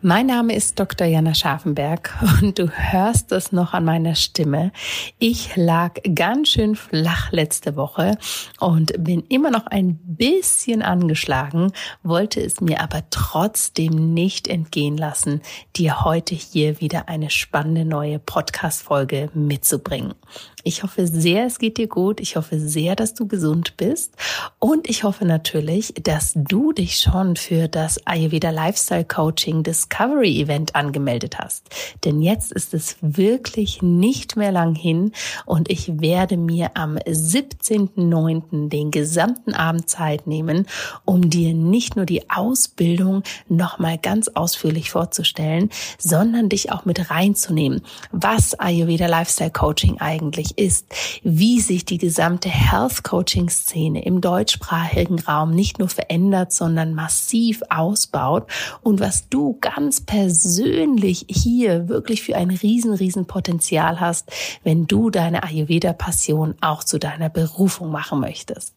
Mein Name ist Dr. Jana Scharfenberg und du hörst es noch an meiner Stimme. Ich lag ganz schön flach letzte Woche und bin immer noch ein bisschen angeschlagen, wollte es mir aber trotzdem nicht entgehen lassen, dir heute hier wieder eine spannende neue Podcast-Folge mitzubringen. Ich hoffe sehr, es geht dir gut. Ich hoffe sehr, dass du gesund bist. Und ich hoffe natürlich, dass du dich schon für das Ayurveda Lifestyle Coaching Discovery Event angemeldet hast. Denn jetzt ist es wirklich nicht mehr lang hin und ich werde mir am 17.09. den gesamten Abend Zeit nehmen, um dir nicht nur die Ausbildung nochmal ganz ausführlich vorzustellen, sondern dich auch mit reinzunehmen, was Ayurveda Lifestyle Coaching eigentlich eigentlich ist, wie sich die gesamte Health Coaching Szene im deutschsprachigen Raum nicht nur verändert, sondern massiv ausbaut und was du ganz persönlich hier wirklich für ein riesen, riesen Potenzial hast, wenn du deine Ayurveda Passion auch zu deiner Berufung machen möchtest.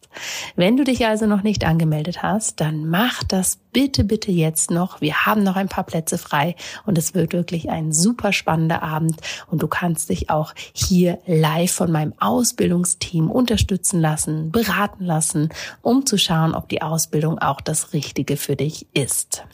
Wenn du dich also noch nicht angemeldet hast, dann mach das bitte, bitte jetzt noch. Wir haben noch ein paar Plätze frei und es wird wirklich ein super spannender Abend und du kannst dich auch hier live von meinem Ausbildungsteam unterstützen lassen, beraten lassen, um zu schauen, ob die Ausbildung auch das Richtige für dich ist.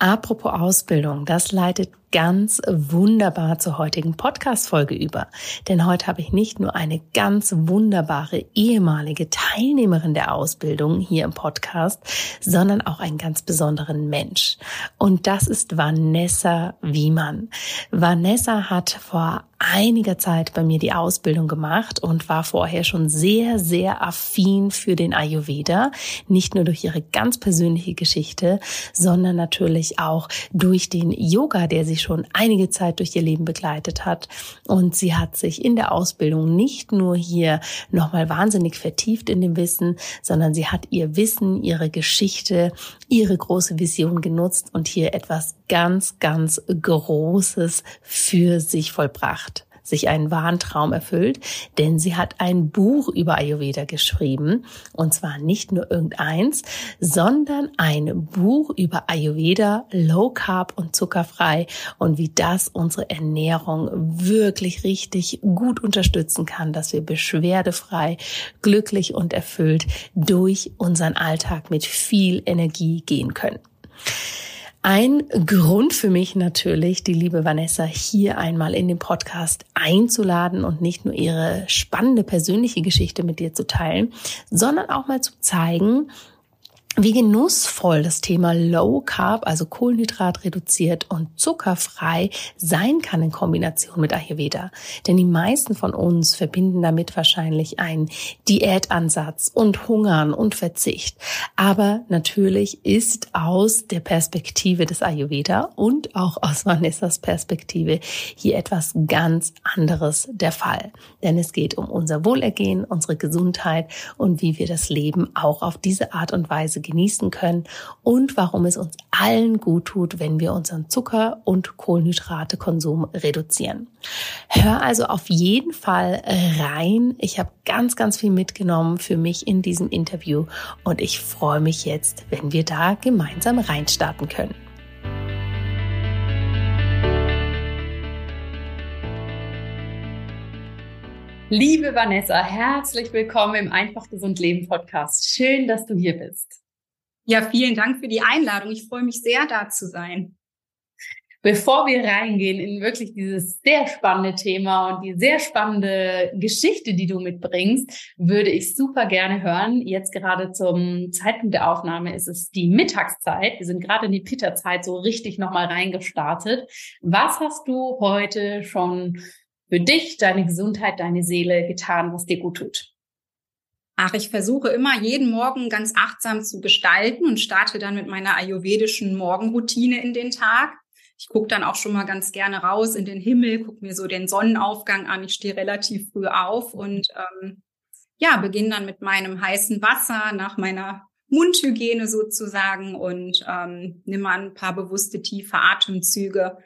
Apropos Ausbildung, das leitet ganz wunderbar zur heutigen Podcast-Folge über. Denn heute habe ich nicht nur eine ganz wunderbare ehemalige Teilnehmerin der Ausbildung hier im Podcast, sondern auch einen ganz besonderen Mensch. Und das ist Vanessa Wiemann. Vanessa hat vor einiger Zeit bei mir die Ausbildung gemacht und war vorher schon sehr, sehr affin für den Ayurveda. Nicht nur durch ihre ganz persönliche Geschichte, sondern natürlich auch durch den Yoga, der sie schon einige Zeit durch ihr Leben begleitet hat. Und sie hat sich in der Ausbildung nicht nur hier nochmal wahnsinnig vertieft in dem Wissen, sondern sie hat ihr Wissen, ihre Geschichte, ihre große Vision genutzt und hier etwas ganz, ganz Großes für sich vollbracht sich einen wahren Traum erfüllt, denn sie hat ein Buch über Ayurveda geschrieben und zwar nicht nur irgendeins, sondern ein Buch über Ayurveda, Low Carb und zuckerfrei und wie das unsere Ernährung wirklich richtig gut unterstützen kann, dass wir beschwerdefrei, glücklich und erfüllt durch unseren Alltag mit viel Energie gehen können. Ein Grund für mich natürlich, die liebe Vanessa hier einmal in den Podcast einzuladen und nicht nur ihre spannende persönliche Geschichte mit dir zu teilen, sondern auch mal zu zeigen, wie genussvoll das Thema Low Carb, also Kohlenhydrat reduziert und zuckerfrei sein kann in Kombination mit Ayurveda. Denn die meisten von uns verbinden damit wahrscheinlich einen Diätansatz und Hungern und Verzicht. Aber natürlich ist aus der Perspektive des Ayurveda und auch aus Vanessas Perspektive hier etwas ganz anderes der Fall. Denn es geht um unser Wohlergehen, unsere Gesundheit und wie wir das Leben auch auf diese Art und Weise genießen können und warum es uns allen gut tut, wenn wir unseren Zucker- und Kohlenhydratekonsum reduzieren. Hör also auf jeden Fall rein. Ich habe ganz, ganz viel mitgenommen für mich in diesem Interview und ich freue mich jetzt, wenn wir da gemeinsam reinstarten können. Liebe Vanessa, herzlich willkommen im Einfach Gesund Leben Podcast. Schön, dass du hier bist. Ja, vielen Dank für die Einladung. Ich freue mich sehr, da zu sein. Bevor wir reingehen in wirklich dieses sehr spannende Thema und die sehr spannende Geschichte, die du mitbringst, würde ich super gerne hören. Jetzt gerade zum Zeitpunkt der Aufnahme ist es die Mittagszeit. Wir sind gerade in die Pitterzeit so richtig nochmal reingestartet. Was hast du heute schon für dich, deine Gesundheit, deine Seele getan, was dir gut tut? Ach, ich versuche immer jeden Morgen ganz achtsam zu gestalten und starte dann mit meiner ayurvedischen Morgenroutine in den Tag. Ich gucke dann auch schon mal ganz gerne raus in den Himmel, gucke mir so den Sonnenaufgang an. Ich stehe relativ früh auf und ähm, ja, beginne dann mit meinem heißen Wasser nach meiner Mundhygiene sozusagen und ähm, nimm mal ein paar bewusste tiefe Atemzüge,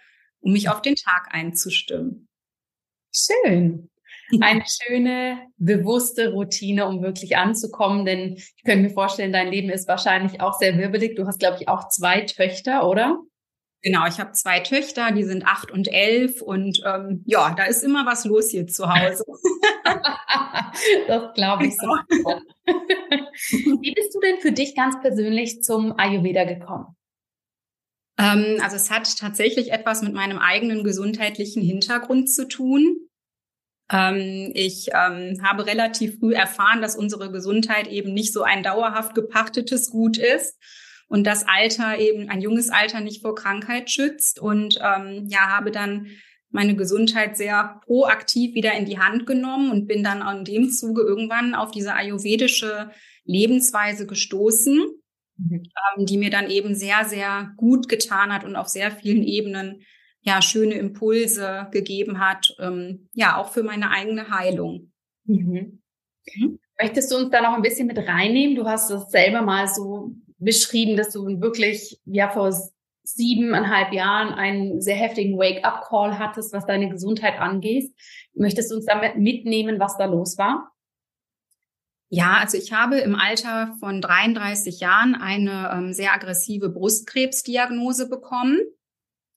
um mich auf den Tag einzustimmen. Schön. Eine schöne, bewusste Routine, um wirklich anzukommen, denn ich könnte mir vorstellen, dein Leben ist wahrscheinlich auch sehr wirbelig. Du hast, glaube ich, auch zwei Töchter, oder? Genau, ich habe zwei Töchter, die sind acht und elf und ähm, ja, da ist immer was los hier zu Hause. das glaube ich so. Genau. Wie bist du denn für dich ganz persönlich zum Ayurveda gekommen? Ähm, also es hat tatsächlich etwas mit meinem eigenen gesundheitlichen Hintergrund zu tun. Ähm, ich ähm, habe relativ früh erfahren, dass unsere Gesundheit eben nicht so ein dauerhaft gepachtetes Gut ist und das Alter eben ein junges Alter nicht vor Krankheit schützt und ähm, ja habe dann meine Gesundheit sehr proaktiv wieder in die Hand genommen und bin dann in dem Zuge irgendwann auf diese ayurvedische Lebensweise gestoßen, mhm. ähm, die mir dann eben sehr, sehr gut getan hat und auf sehr vielen Ebenen ja schöne Impulse gegeben hat, ähm, ja auch für meine eigene Heilung. Mhm. Mhm. Möchtest du uns da noch ein bisschen mit reinnehmen? Du hast das selber mal so beschrieben, dass du wirklich ja vor siebeneinhalb Jahren einen sehr heftigen Wake-up-Call hattest, was deine Gesundheit angeht. Möchtest du uns damit mitnehmen, was da los war? Ja, also ich habe im Alter von 33 Jahren eine ähm, sehr aggressive Brustkrebsdiagnose bekommen.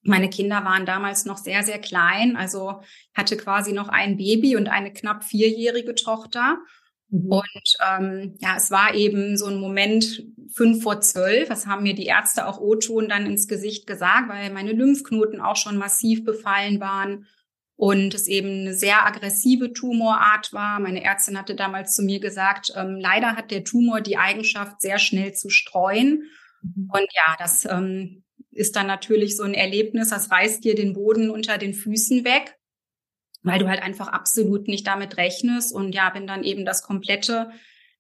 Meine Kinder waren damals noch sehr, sehr klein, also hatte quasi noch ein Baby und eine knapp vierjährige Tochter. Mhm. Und ähm, ja, es war eben so ein Moment fünf vor zwölf. Das haben mir die Ärzte auch O-Ton dann ins Gesicht gesagt, weil meine Lymphknoten auch schon massiv befallen waren und es eben eine sehr aggressive Tumorart war. Meine Ärztin hatte damals zu mir gesagt, ähm, leider hat der Tumor die Eigenschaft, sehr schnell zu streuen. Mhm. Und ja, das ähm, ist dann natürlich so ein Erlebnis, das reißt dir den Boden unter den Füßen weg weil du halt einfach absolut nicht damit rechnest. Und ja, bin dann eben das komplette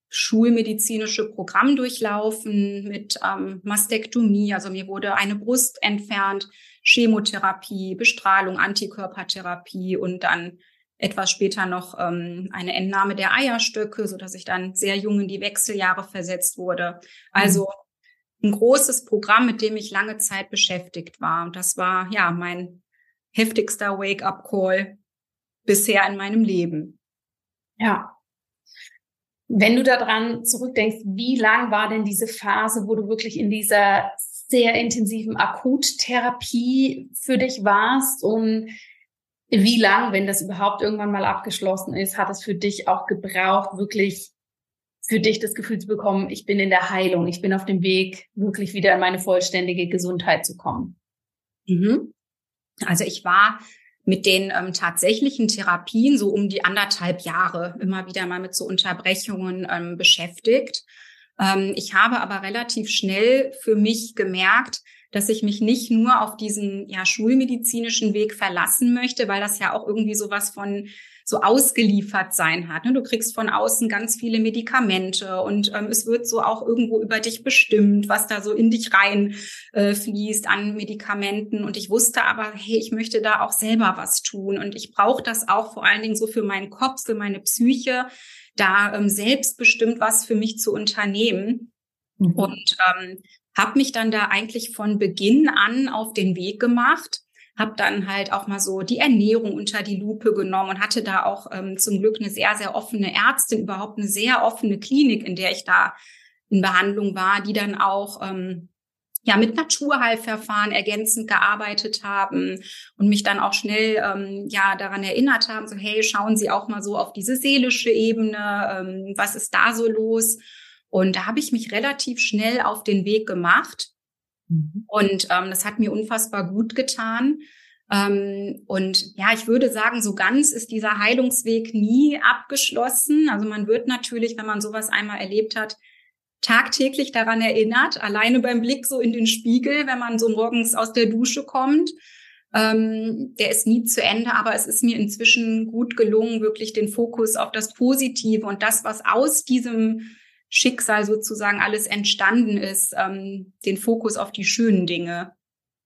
schulmedizinische Programm durchlaufen mit ähm, Mastektomie. Also mir wurde eine Brust entfernt, Chemotherapie, Bestrahlung, Antikörpertherapie und dann etwas später noch ähm, eine Entnahme der Eierstöcke, so dass ich dann sehr jung in die Wechseljahre versetzt wurde. Also mhm. Ein großes Programm, mit dem ich lange Zeit beschäftigt war. Und das war ja mein heftigster Wake-up-Call bisher in meinem Leben. Ja. Wenn du daran zurückdenkst, wie lang war denn diese Phase, wo du wirklich in dieser sehr intensiven Akuttherapie für dich warst und wie lang, wenn das überhaupt irgendwann mal abgeschlossen ist, hat es für dich auch gebraucht, wirklich für dich das Gefühl zu bekommen, ich bin in der Heilung, ich bin auf dem Weg, wirklich wieder in meine vollständige Gesundheit zu kommen? Mhm. Also ich war mit den ähm, tatsächlichen Therapien so um die anderthalb Jahre immer wieder mal mit so Unterbrechungen ähm, beschäftigt. Ähm, ich habe aber relativ schnell für mich gemerkt, dass ich mich nicht nur auf diesen ja schulmedizinischen Weg verlassen möchte, weil das ja auch irgendwie sowas von so ausgeliefert sein hat. Ne? Du kriegst von außen ganz viele Medikamente und ähm, es wird so auch irgendwo über dich bestimmt, was da so in dich rein äh, fließt an Medikamenten. Und ich wusste aber, hey, ich möchte da auch selber was tun und ich brauche das auch vor allen Dingen so für meinen Kopf, für meine Psyche, da ähm, selbstbestimmt was für mich zu unternehmen. Mhm. Und ähm, habe mich dann da eigentlich von Beginn an auf den Weg gemacht habe dann halt auch mal so die Ernährung unter die Lupe genommen und hatte da auch ähm, zum Glück eine sehr, sehr offene Ärztin, überhaupt eine sehr offene Klinik, in der ich da in Behandlung war, die dann auch ähm, ja mit Naturheilverfahren ergänzend gearbeitet haben und mich dann auch schnell ähm, ja daran erinnert haben, so hey, schauen Sie auch mal so auf diese seelische Ebene, ähm, was ist da so los? Und da habe ich mich relativ schnell auf den Weg gemacht Mhm. Und ähm, das hat mir unfassbar gut getan. Ähm, und ja, ich würde sagen, so ganz ist dieser Heilungsweg nie abgeschlossen. Also man wird natürlich, wenn man sowas einmal erlebt hat, tagtäglich daran erinnert, alleine beim Blick so in den Spiegel, wenn man so morgens aus der Dusche kommt. Ähm, der ist nie zu Ende, aber es ist mir inzwischen gut gelungen, wirklich den Fokus auf das Positive und das, was aus diesem Schicksal sozusagen alles entstanden ist, ähm, den Fokus auf die schönen Dinge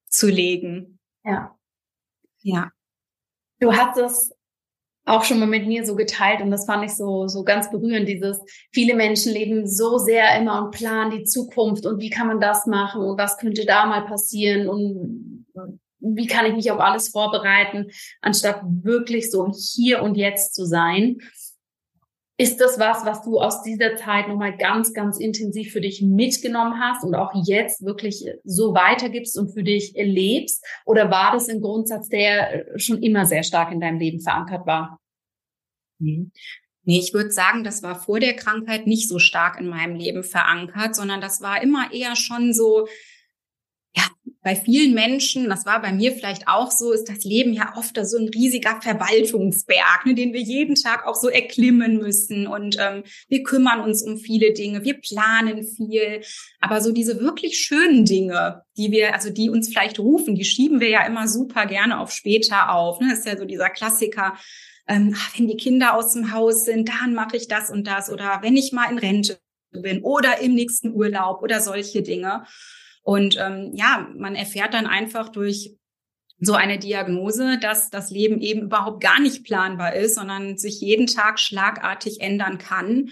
zu legen. Ja. Ja. Du hast es auch schon mal mit mir so geteilt und das fand ich so, so ganz berührend, dieses, viele Menschen leben so sehr immer und planen die Zukunft und wie kann man das machen und was könnte da mal passieren und wie kann ich mich auf alles vorbereiten, anstatt wirklich so hier und jetzt zu sein. Ist das was, was du aus dieser Zeit nochmal ganz, ganz intensiv für dich mitgenommen hast und auch jetzt wirklich so weitergibst und für dich erlebst? Oder war das ein Grundsatz, der schon immer sehr stark in deinem Leben verankert war? Nee, ich würde sagen, das war vor der Krankheit nicht so stark in meinem Leben verankert, sondern das war immer eher schon so, ja, bei vielen Menschen, das war bei mir vielleicht auch so, ist das Leben ja oft so ein riesiger Verwaltungsberg, ne, den wir jeden Tag auch so erklimmen müssen. Und ähm, wir kümmern uns um viele Dinge, wir planen viel. Aber so diese wirklich schönen Dinge, die wir, also die uns vielleicht rufen, die schieben wir ja immer super gerne auf später auf. Ne? Das ist ja so dieser Klassiker. Ähm, wenn die Kinder aus dem Haus sind, dann mache ich das und das. Oder wenn ich mal in Rente bin oder im nächsten Urlaub oder solche Dinge. Und ähm, ja, man erfährt dann einfach durch so eine Diagnose, dass das Leben eben überhaupt gar nicht planbar ist, sondern sich jeden Tag schlagartig ändern kann.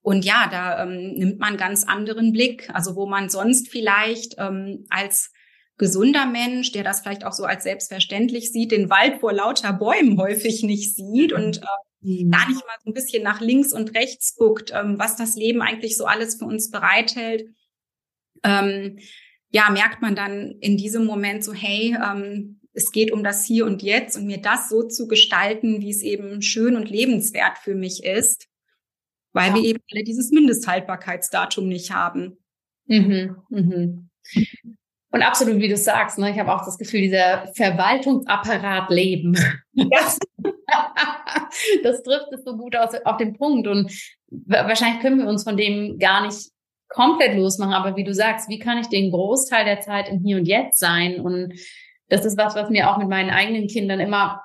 Und ja, da ähm, nimmt man ganz anderen Blick. Also wo man sonst vielleicht ähm, als gesunder Mensch, der das vielleicht auch so als selbstverständlich sieht, den Wald vor lauter Bäumen häufig nicht sieht und äh, mhm. gar nicht mal so ein bisschen nach links und rechts guckt, ähm, was das Leben eigentlich so alles für uns bereithält. Ähm, ja, merkt man dann in diesem Moment so, hey, ähm, es geht um das Hier und Jetzt und mir das so zu gestalten, wie es eben schön und lebenswert für mich ist, weil ja. wir eben alle dieses Mindesthaltbarkeitsdatum nicht haben. Mhm, mhm. Und absolut, wie du sagst, ne, ich habe auch das Gefühl, dieser Verwaltungsapparat leben. Ja. das trifft es so gut aus, auf den Punkt. Und wahrscheinlich können wir uns von dem gar nicht komplett losmachen. Aber wie du sagst, wie kann ich den Großteil der Zeit im Hier und Jetzt sein? Und das ist was, was mir auch mit meinen eigenen Kindern immer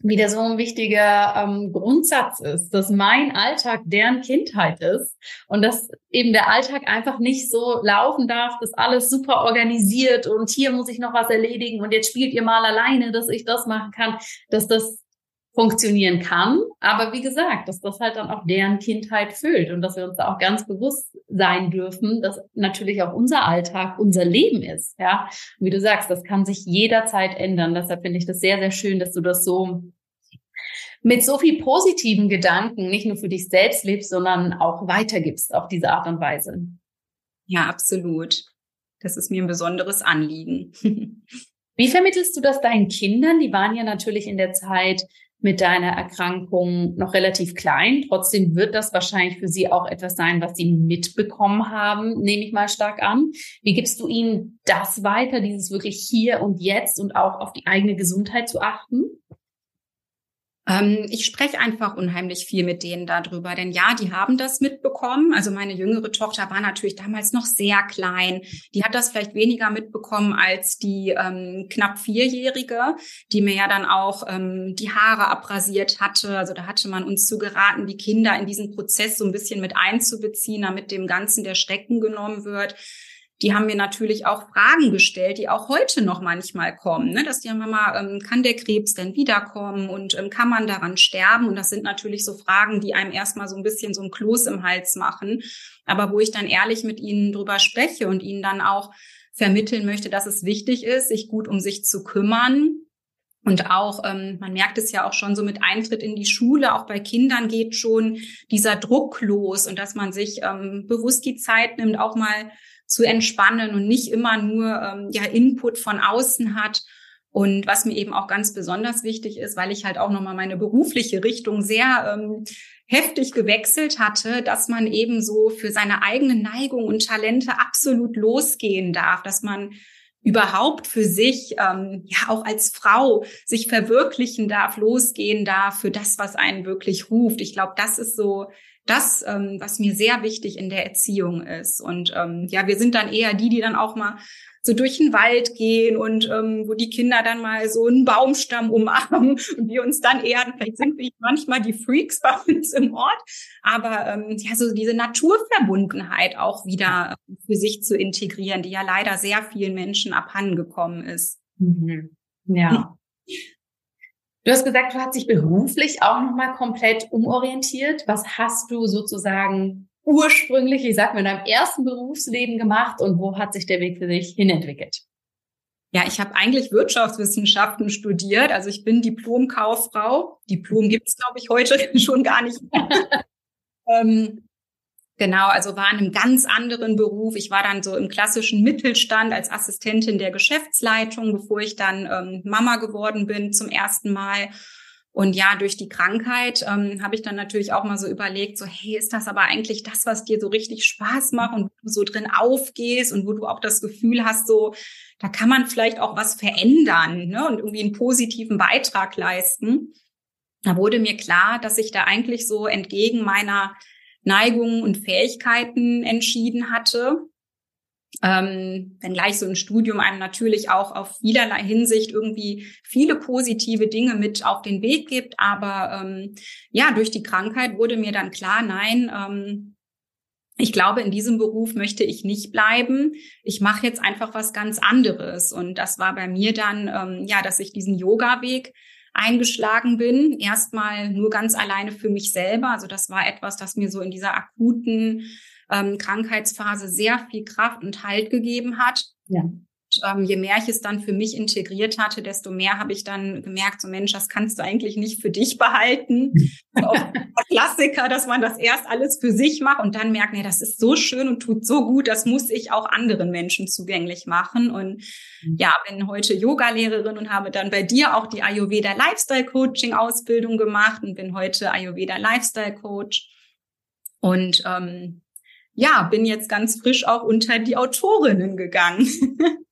wieder so ein wichtiger ähm, Grundsatz ist, dass mein Alltag deren Kindheit ist und dass eben der Alltag einfach nicht so laufen darf, dass alles super organisiert und hier muss ich noch was erledigen und jetzt spielt ihr mal alleine, dass ich das machen kann, dass das funktionieren kann. Aber wie gesagt, dass das halt dann auch deren Kindheit füllt und dass wir uns da auch ganz bewusst sein dürfen, dass natürlich auch unser Alltag unser Leben ist. Ja, und wie du sagst, das kann sich jederzeit ändern. Deshalb finde ich das sehr, sehr schön, dass du das so mit so viel positiven Gedanken nicht nur für dich selbst lebst, sondern auch weitergibst auf diese Art und Weise. Ja, absolut. Das ist mir ein besonderes Anliegen. Wie vermittelst du das deinen Kindern? Die waren ja natürlich in der Zeit mit deiner Erkrankung noch relativ klein. Trotzdem wird das wahrscheinlich für sie auch etwas sein, was sie mitbekommen haben, nehme ich mal stark an. Wie gibst du ihnen das weiter, dieses wirklich hier und jetzt und auch auf die eigene Gesundheit zu achten? Ähm, ich spreche einfach unheimlich viel mit denen darüber, denn ja, die haben das mitbekommen. Also meine jüngere Tochter war natürlich damals noch sehr klein. Die hat das vielleicht weniger mitbekommen als die ähm, knapp vierjährige, die mir ja dann auch ähm, die Haare abrasiert hatte. Also da hatte man uns zu geraten, die Kinder in diesen Prozess so ein bisschen mit einzubeziehen, damit dem Ganzen der Stecken genommen wird die haben mir natürlich auch Fragen gestellt, die auch heute noch manchmal kommen, ne? dass die Mama, ähm, kann der Krebs denn wiederkommen und ähm, kann man daran sterben? Und das sind natürlich so Fragen, die einem erstmal so ein bisschen so ein Kloß im Hals machen, aber wo ich dann ehrlich mit ihnen drüber spreche und ihnen dann auch vermitteln möchte, dass es wichtig ist, sich gut um sich zu kümmern, und auch, ähm, man merkt es ja auch schon so mit Eintritt in die Schule, auch bei Kindern geht schon dieser Druck los und dass man sich ähm, bewusst die Zeit nimmt, auch mal zu entspannen und nicht immer nur ähm, ja Input von außen hat. Und was mir eben auch ganz besonders wichtig ist, weil ich halt auch nochmal meine berufliche Richtung sehr ähm, heftig gewechselt hatte, dass man eben so für seine eigenen Neigungen und Talente absolut losgehen darf, dass man überhaupt für sich, ähm, ja auch als Frau sich verwirklichen darf, losgehen darf für das, was einen wirklich ruft. Ich glaube, das ist so das, ähm, was mir sehr wichtig in der Erziehung ist. Und ähm, ja, wir sind dann eher die, die dann auch mal so durch den Wald gehen und ähm, wo die Kinder dann mal so einen Baumstamm umarmen und wir uns dann eher, vielleicht sind wir manchmal die Freaks bei uns im Ort, aber ähm, ja, so diese Naturverbundenheit auch wieder für sich zu integrieren, die ja leider sehr vielen Menschen abhandengekommen ist. Mhm. Ja. Du hast gesagt, du hast dich beruflich auch nochmal komplett umorientiert. Was hast du sozusagen ursprünglich, ich sag mal, in deinem ersten Berufsleben gemacht und wo hat sich der Weg für dich hinentwickelt? Ja, ich habe eigentlich Wirtschaftswissenschaften studiert. Also ich bin Diplomkauffrau. Diplom gibt es, glaube ich, heute schon gar nicht mehr. ähm, genau, also war in einem ganz anderen Beruf. Ich war dann so im klassischen Mittelstand als Assistentin der Geschäftsleitung, bevor ich dann ähm, Mama geworden bin zum ersten Mal. Und ja, durch die Krankheit ähm, habe ich dann natürlich auch mal so überlegt, so, hey, ist das aber eigentlich das, was dir so richtig Spaß macht und du so drin aufgehst und wo du auch das Gefühl hast, so, da kann man vielleicht auch was verändern ne, und irgendwie einen positiven Beitrag leisten. Da wurde mir klar, dass ich da eigentlich so entgegen meiner Neigungen und Fähigkeiten entschieden hatte ähm, wenngleich so ein Studium einem natürlich auch auf vielerlei Hinsicht irgendwie viele positive Dinge mit auf den Weg gibt. Aber ähm, ja, durch die Krankheit wurde mir dann klar, nein, ähm, ich glaube, in diesem Beruf möchte ich nicht bleiben. Ich mache jetzt einfach was ganz anderes. Und das war bei mir dann, ähm, ja, dass ich diesen Yoga-Weg eingeschlagen bin. Erstmal nur ganz alleine für mich selber. Also das war etwas, das mir so in dieser akuten ähm, Krankheitsphase sehr viel Kraft und Halt gegeben hat. Ja. Und, ähm, je mehr ich es dann für mich integriert hatte, desto mehr habe ich dann gemerkt, so Mensch, das kannst du eigentlich nicht für dich behalten. so Klassiker, dass man das erst alles für sich macht und dann merkt, nee, das ist so schön und tut so gut, das muss ich auch anderen Menschen zugänglich machen. Und. Ja, bin heute Yoga-Lehrerin und habe dann bei dir auch die Ayurveda Lifestyle Coaching Ausbildung gemacht und bin heute Ayurveda Lifestyle Coach. Und ähm, ja, bin jetzt ganz frisch auch unter die Autorinnen gegangen.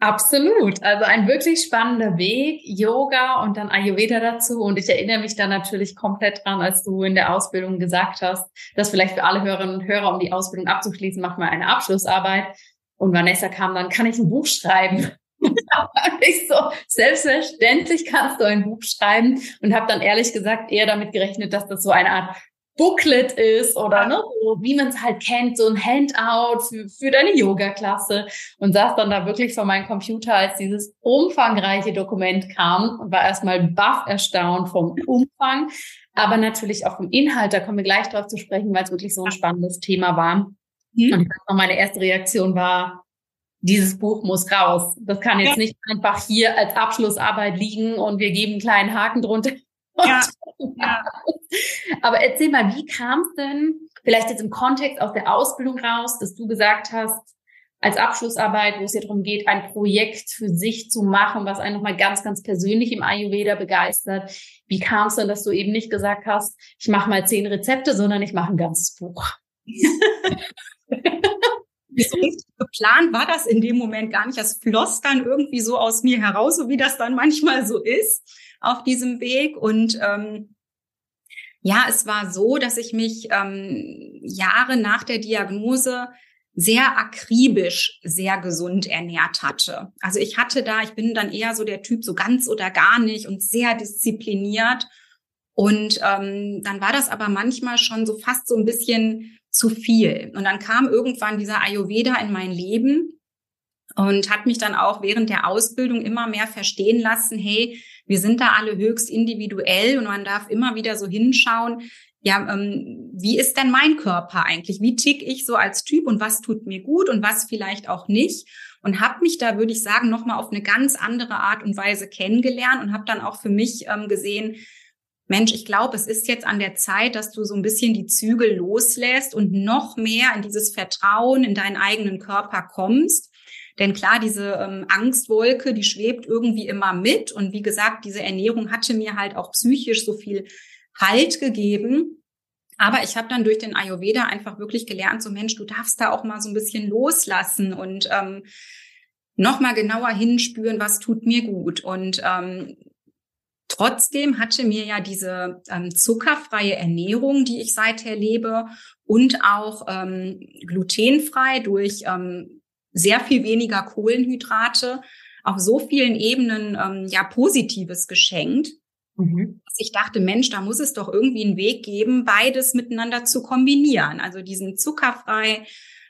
Absolut. Also ein wirklich spannender Weg, Yoga und dann Ayurveda dazu. Und ich erinnere mich da natürlich komplett dran, als du in der Ausbildung gesagt hast, dass vielleicht für alle Hörerinnen und Hörer, um die Ausbildung abzuschließen, macht man eine Abschlussarbeit. Und Vanessa kam dann, kann ich ein Buch schreiben? ich so, selbstverständlich kannst du ein Buch schreiben und habe dann ehrlich gesagt eher damit gerechnet, dass das so eine Art Booklet ist oder ne, so, wie man es halt kennt, so ein Handout für, für deine Yoga-Klasse und saß dann da wirklich vor meinem Computer, als dieses umfangreiche Dokument kam und war erstmal baff erstaunt vom Umfang, aber natürlich auch vom Inhalt. Da kommen wir gleich drauf zu sprechen, weil es wirklich so ein spannendes Thema war. Mhm. Und meine erste Reaktion war, dieses Buch muss raus. Das kann jetzt ja. nicht einfach hier als Abschlussarbeit liegen und wir geben einen kleinen Haken drunter. Ja. ja. Aber erzähl mal, wie kam es denn, vielleicht jetzt im Kontext aus der Ausbildung raus, dass du gesagt hast, als Abschlussarbeit, wo es ja darum geht, ein Projekt für sich zu machen, was einen nochmal ganz, ganz persönlich im Ayurveda begeistert. Wie kam es denn, dass du eben nicht gesagt hast, ich mache mal zehn Rezepte, sondern ich mache ein ganzes Buch? so richtig geplant war das in dem Moment gar nicht. Das floss dann irgendwie so aus mir heraus, so wie das dann manchmal so ist auf diesem Weg. Und ähm, ja, es war so, dass ich mich ähm, Jahre nach der Diagnose sehr akribisch, sehr gesund ernährt hatte. Also ich hatte da, ich bin dann eher so der Typ so ganz oder gar nicht und sehr diszipliniert. Und ähm, dann war das aber manchmal schon so fast so ein bisschen zu viel. Und dann kam irgendwann dieser Ayurveda in mein Leben und hat mich dann auch während der Ausbildung immer mehr verstehen lassen, hey, wir sind da alle höchst individuell und man darf immer wieder so hinschauen, ja, ähm, wie ist denn mein Körper eigentlich? Wie tick ich so als Typ und was tut mir gut und was vielleicht auch nicht? Und habe mich da, würde ich sagen, nochmal auf eine ganz andere Art und Weise kennengelernt und habe dann auch für mich ähm, gesehen, Mensch, ich glaube, es ist jetzt an der Zeit, dass du so ein bisschen die Zügel loslässt und noch mehr in dieses Vertrauen in deinen eigenen Körper kommst denn klar, diese ähm, Angstwolke, die schwebt irgendwie immer mit. Und wie gesagt, diese Ernährung hatte mir halt auch psychisch so viel Halt gegeben. Aber ich habe dann durch den Ayurveda einfach wirklich gelernt, so Mensch, du darfst da auch mal so ein bisschen loslassen und ähm, nochmal genauer hinspüren, was tut mir gut. Und ähm, Trotzdem hatte mir ja diese ähm, zuckerfreie Ernährung, die ich seither lebe, und auch ähm, glutenfrei durch ähm, sehr viel weniger Kohlenhydrate, auf so vielen Ebenen ähm, ja Positives geschenkt. Mhm. Ich dachte, Mensch, da muss es doch irgendwie einen Weg geben, beides miteinander zu kombinieren. Also diesen zuckerfrei,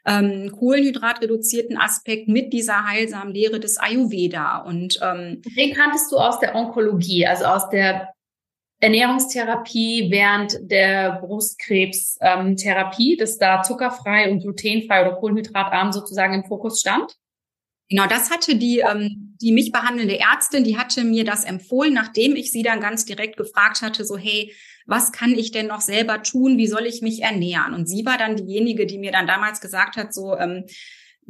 ähm, kohlenhydratreduzierten Aspekt mit dieser heilsamen Lehre des Ayurveda. Und ähm, den kanntest du aus der Onkologie, also aus der Ernährungstherapie während der Brustkrebstherapie, ähm, dass da zuckerfrei und glutenfrei oder kohlenhydratarm sozusagen im Fokus stand? Genau, das hatte die, ähm, die mich behandelnde Ärztin, die hatte mir das empfohlen, nachdem ich sie dann ganz direkt gefragt hatte, so, hey, was kann ich denn noch selber tun? Wie soll ich mich ernähren? Und sie war dann diejenige, die mir dann damals gesagt hat, so, ähm,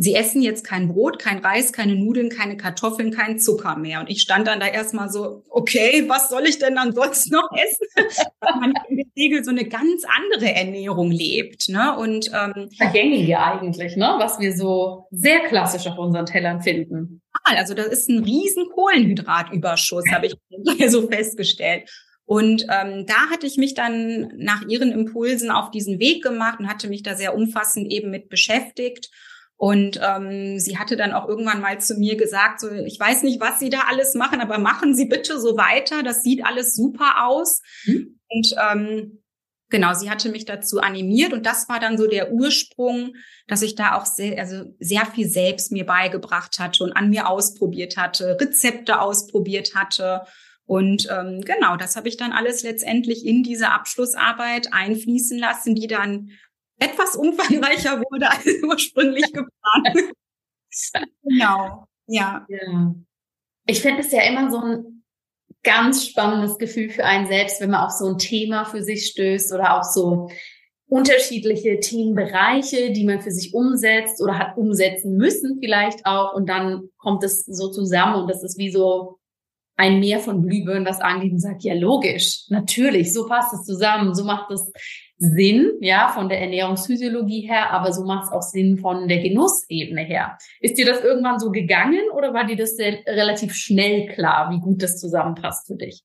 Sie essen jetzt kein Brot, kein Reis, keine Nudeln, keine Kartoffeln, kein Zucker mehr. Und ich stand dann da erstmal so, okay, was soll ich denn dann sonst noch essen? Weil man in der Regel so eine ganz andere Ernährung lebt. Ne? Und ähm, Vergängige eigentlich, ne? was wir so sehr klassisch auf unseren Tellern finden. Also das ist ein riesen Kohlenhydratüberschuss, habe ich so festgestellt. Und ähm, da hatte ich mich dann nach ihren Impulsen auf diesen Weg gemacht und hatte mich da sehr umfassend eben mit beschäftigt und ähm, sie hatte dann auch irgendwann mal zu mir gesagt, so, ich weiß nicht, was Sie da alles machen, aber machen Sie bitte so weiter. Das sieht alles super aus. Mhm. Und ähm, genau, sie hatte mich dazu animiert und das war dann so der Ursprung, dass ich da auch sehr, also sehr viel selbst mir beigebracht hatte und an mir ausprobiert hatte, Rezepte ausprobiert hatte. Und ähm, genau, das habe ich dann alles letztendlich in diese Abschlussarbeit einfließen lassen, die dann etwas umfangreicher wurde als ursprünglich geplant. genau, ja. ja. Ich finde es ja immer so ein ganz spannendes Gefühl für einen selbst, wenn man auf so ein Thema für sich stößt oder auf so unterschiedliche Themenbereiche, die man für sich umsetzt oder hat umsetzen müssen vielleicht auch und dann kommt es so zusammen und das ist wie so ein Meer von Glühbirnen, was angeht und sagt, ja logisch, natürlich, so passt es zusammen, so macht es Sinn, ja, von der Ernährungsphysiologie her, aber so macht es auch Sinn von der Genussebene her. Ist dir das irgendwann so gegangen oder war dir das relativ schnell klar, wie gut das zusammenpasst für dich?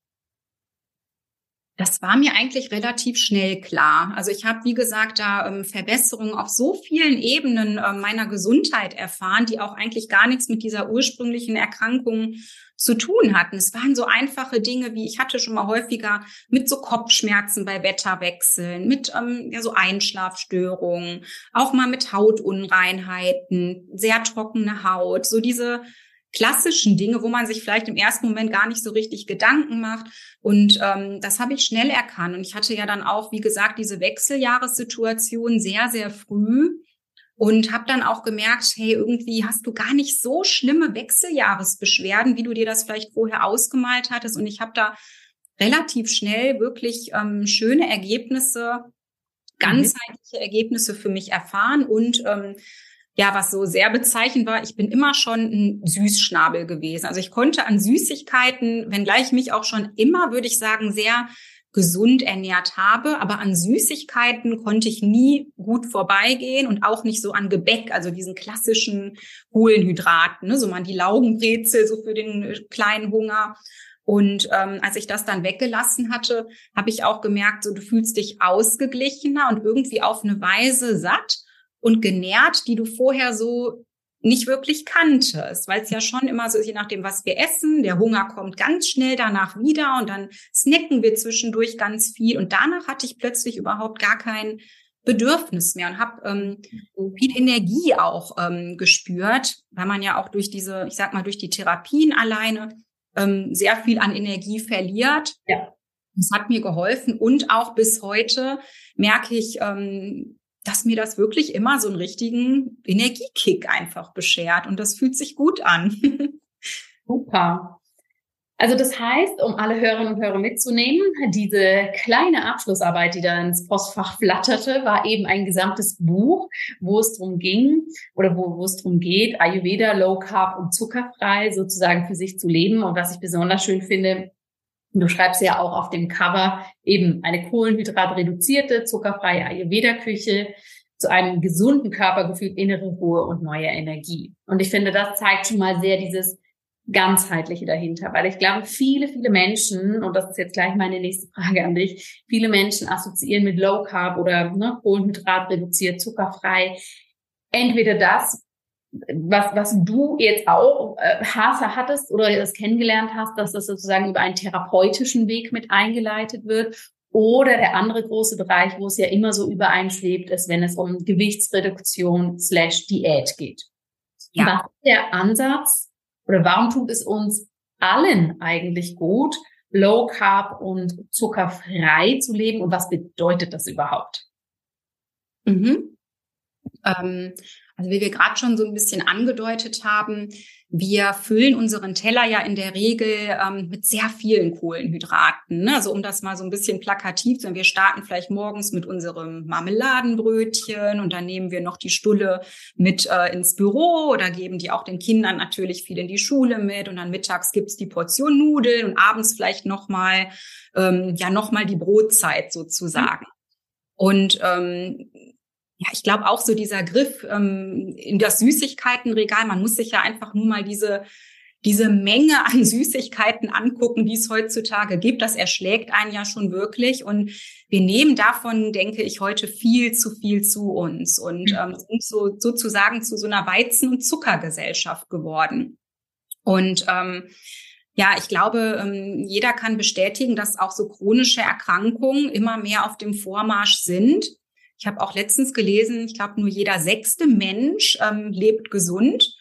Das war mir eigentlich relativ schnell klar. Also ich habe, wie gesagt, da ähm, Verbesserungen auf so vielen Ebenen äh, meiner Gesundheit erfahren, die auch eigentlich gar nichts mit dieser ursprünglichen Erkrankung zu tun hatten. Es waren so einfache Dinge, wie ich hatte schon mal häufiger mit so Kopfschmerzen bei Wetterwechseln, mit ähm, ja, so Einschlafstörungen, auch mal mit Hautunreinheiten, sehr trockene Haut, so diese klassischen Dinge, wo man sich vielleicht im ersten Moment gar nicht so richtig Gedanken macht. Und ähm, das habe ich schnell erkannt. Und ich hatte ja dann auch, wie gesagt, diese Wechseljahressituation sehr, sehr früh und habe dann auch gemerkt, hey, irgendwie hast du gar nicht so schlimme Wechseljahresbeschwerden, wie du dir das vielleicht vorher ausgemalt hattest. Und ich habe da relativ schnell wirklich ähm, schöne Ergebnisse, mhm. ganzheitliche Ergebnisse für mich erfahren und ähm, ja, was so sehr bezeichnend war, ich bin immer schon ein Süßschnabel gewesen. Also ich konnte an Süßigkeiten, wenngleich mich auch schon immer, würde ich sagen, sehr gesund ernährt habe, aber an Süßigkeiten konnte ich nie gut vorbeigehen und auch nicht so an Gebäck, also diesen klassischen Kohlenhydraten, ne, so mal die Laugenbrezel so für den äh, kleinen Hunger. Und ähm, als ich das dann weggelassen hatte, habe ich auch gemerkt, so du fühlst dich ausgeglichener und irgendwie auf eine Weise satt und genährt, die du vorher so nicht wirklich kanntest, weil es ja schon immer so ist, je nachdem, was wir essen, der Hunger kommt ganz schnell danach wieder und dann snacken wir zwischendurch ganz viel und danach hatte ich plötzlich überhaupt gar kein Bedürfnis mehr und habe ähm, viel Energie auch ähm, gespürt, weil man ja auch durch diese, ich sag mal, durch die Therapien alleine ähm, sehr viel an Energie verliert. Ja. Das hat mir geholfen und auch bis heute merke ich, ähm, dass mir das wirklich immer so einen richtigen Energiekick einfach beschert und das fühlt sich gut an. Super. Also das heißt, um alle Hörerinnen und Hörer mitzunehmen, diese kleine Abschlussarbeit, die da ins Postfach flatterte, war eben ein gesamtes Buch, wo es darum ging oder wo, wo es darum geht, Ayurveda, Low Carb und zuckerfrei sozusagen für sich zu leben. Und was ich besonders schön finde, Du schreibst ja auch auf dem Cover eben eine kohlenhydratreduzierte, zuckerfreie Ayurveda-Küche zu einem gesunden Körpergefühl, innere Ruhe und neue Energie. Und ich finde, das zeigt schon mal sehr dieses ganzheitliche dahinter, weil ich glaube, viele, viele Menschen, und das ist jetzt gleich meine nächste Frage an dich, viele Menschen assoziieren mit Low Carb oder ne, Kohlenhydrat reduziert, zuckerfrei, entweder das, was, was du jetzt auch äh, hattest oder das kennengelernt hast, dass das sozusagen über einen therapeutischen Weg mit eingeleitet wird. Oder der andere große Bereich, wo es ja immer so übereinschwebt, ist, wenn es um Gewichtsreduktion slash Diät geht. Ja. Was ist der Ansatz oder warum tut es uns allen eigentlich gut, Low Carb und zuckerfrei zu leben und was bedeutet das überhaupt? Mhm. Ähm, also wie wir gerade schon so ein bisschen angedeutet haben, wir füllen unseren Teller ja in der Regel ähm, mit sehr vielen Kohlenhydraten. Ne? Also um das mal so ein bisschen plakativ zu sagen, wir starten vielleicht morgens mit unserem Marmeladenbrötchen und dann nehmen wir noch die Stulle mit äh, ins Büro oder geben die auch den Kindern natürlich viel in die Schule mit und dann mittags gibt's die Portion Nudeln und abends vielleicht nochmal ähm, ja nochmal die Brotzeit sozusagen. Und ähm, ja, ich glaube auch so dieser Griff ähm, in das Süßigkeitenregal, man muss sich ja einfach nur mal diese diese Menge an Süßigkeiten angucken, die es heutzutage gibt, das erschlägt einen ja schon wirklich. Und wir nehmen davon, denke ich, heute viel zu viel zu uns und mhm. ähm, sind so sozusagen zu so einer Weizen- und Zuckergesellschaft geworden. Und ähm, ja, ich glaube, ähm, jeder kann bestätigen, dass auch so chronische Erkrankungen immer mehr auf dem Vormarsch sind. Ich habe auch letztens gelesen, ich glaube, nur jeder sechste Mensch ähm, lebt gesund.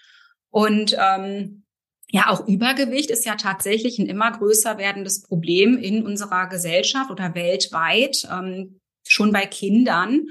Und ähm, ja, auch Übergewicht ist ja tatsächlich ein immer größer werdendes Problem in unserer Gesellschaft oder weltweit, ähm, schon bei Kindern.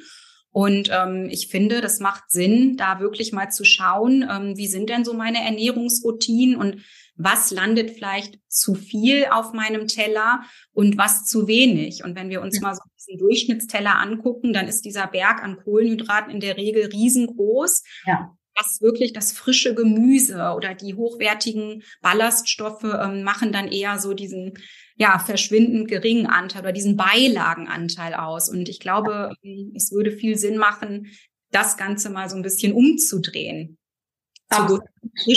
Und ähm, ich finde, das macht Sinn, da wirklich mal zu schauen, ähm, wie sind denn so meine Ernährungsroutinen und was landet vielleicht zu viel auf meinem Teller und was zu wenig. Und wenn wir uns ja. mal so diesen Durchschnittsteller angucken, dann ist dieser Berg an Kohlenhydraten in der Regel riesengroß. Ja. Was wirklich das frische Gemüse oder die hochwertigen Ballaststoffe ähm, machen dann eher so diesen ja verschwindend geringen Anteil oder diesen Beilagenanteil aus. Und ich glaube, ähm, es würde viel Sinn machen, das Ganze mal so ein bisschen umzudrehen. Absolut.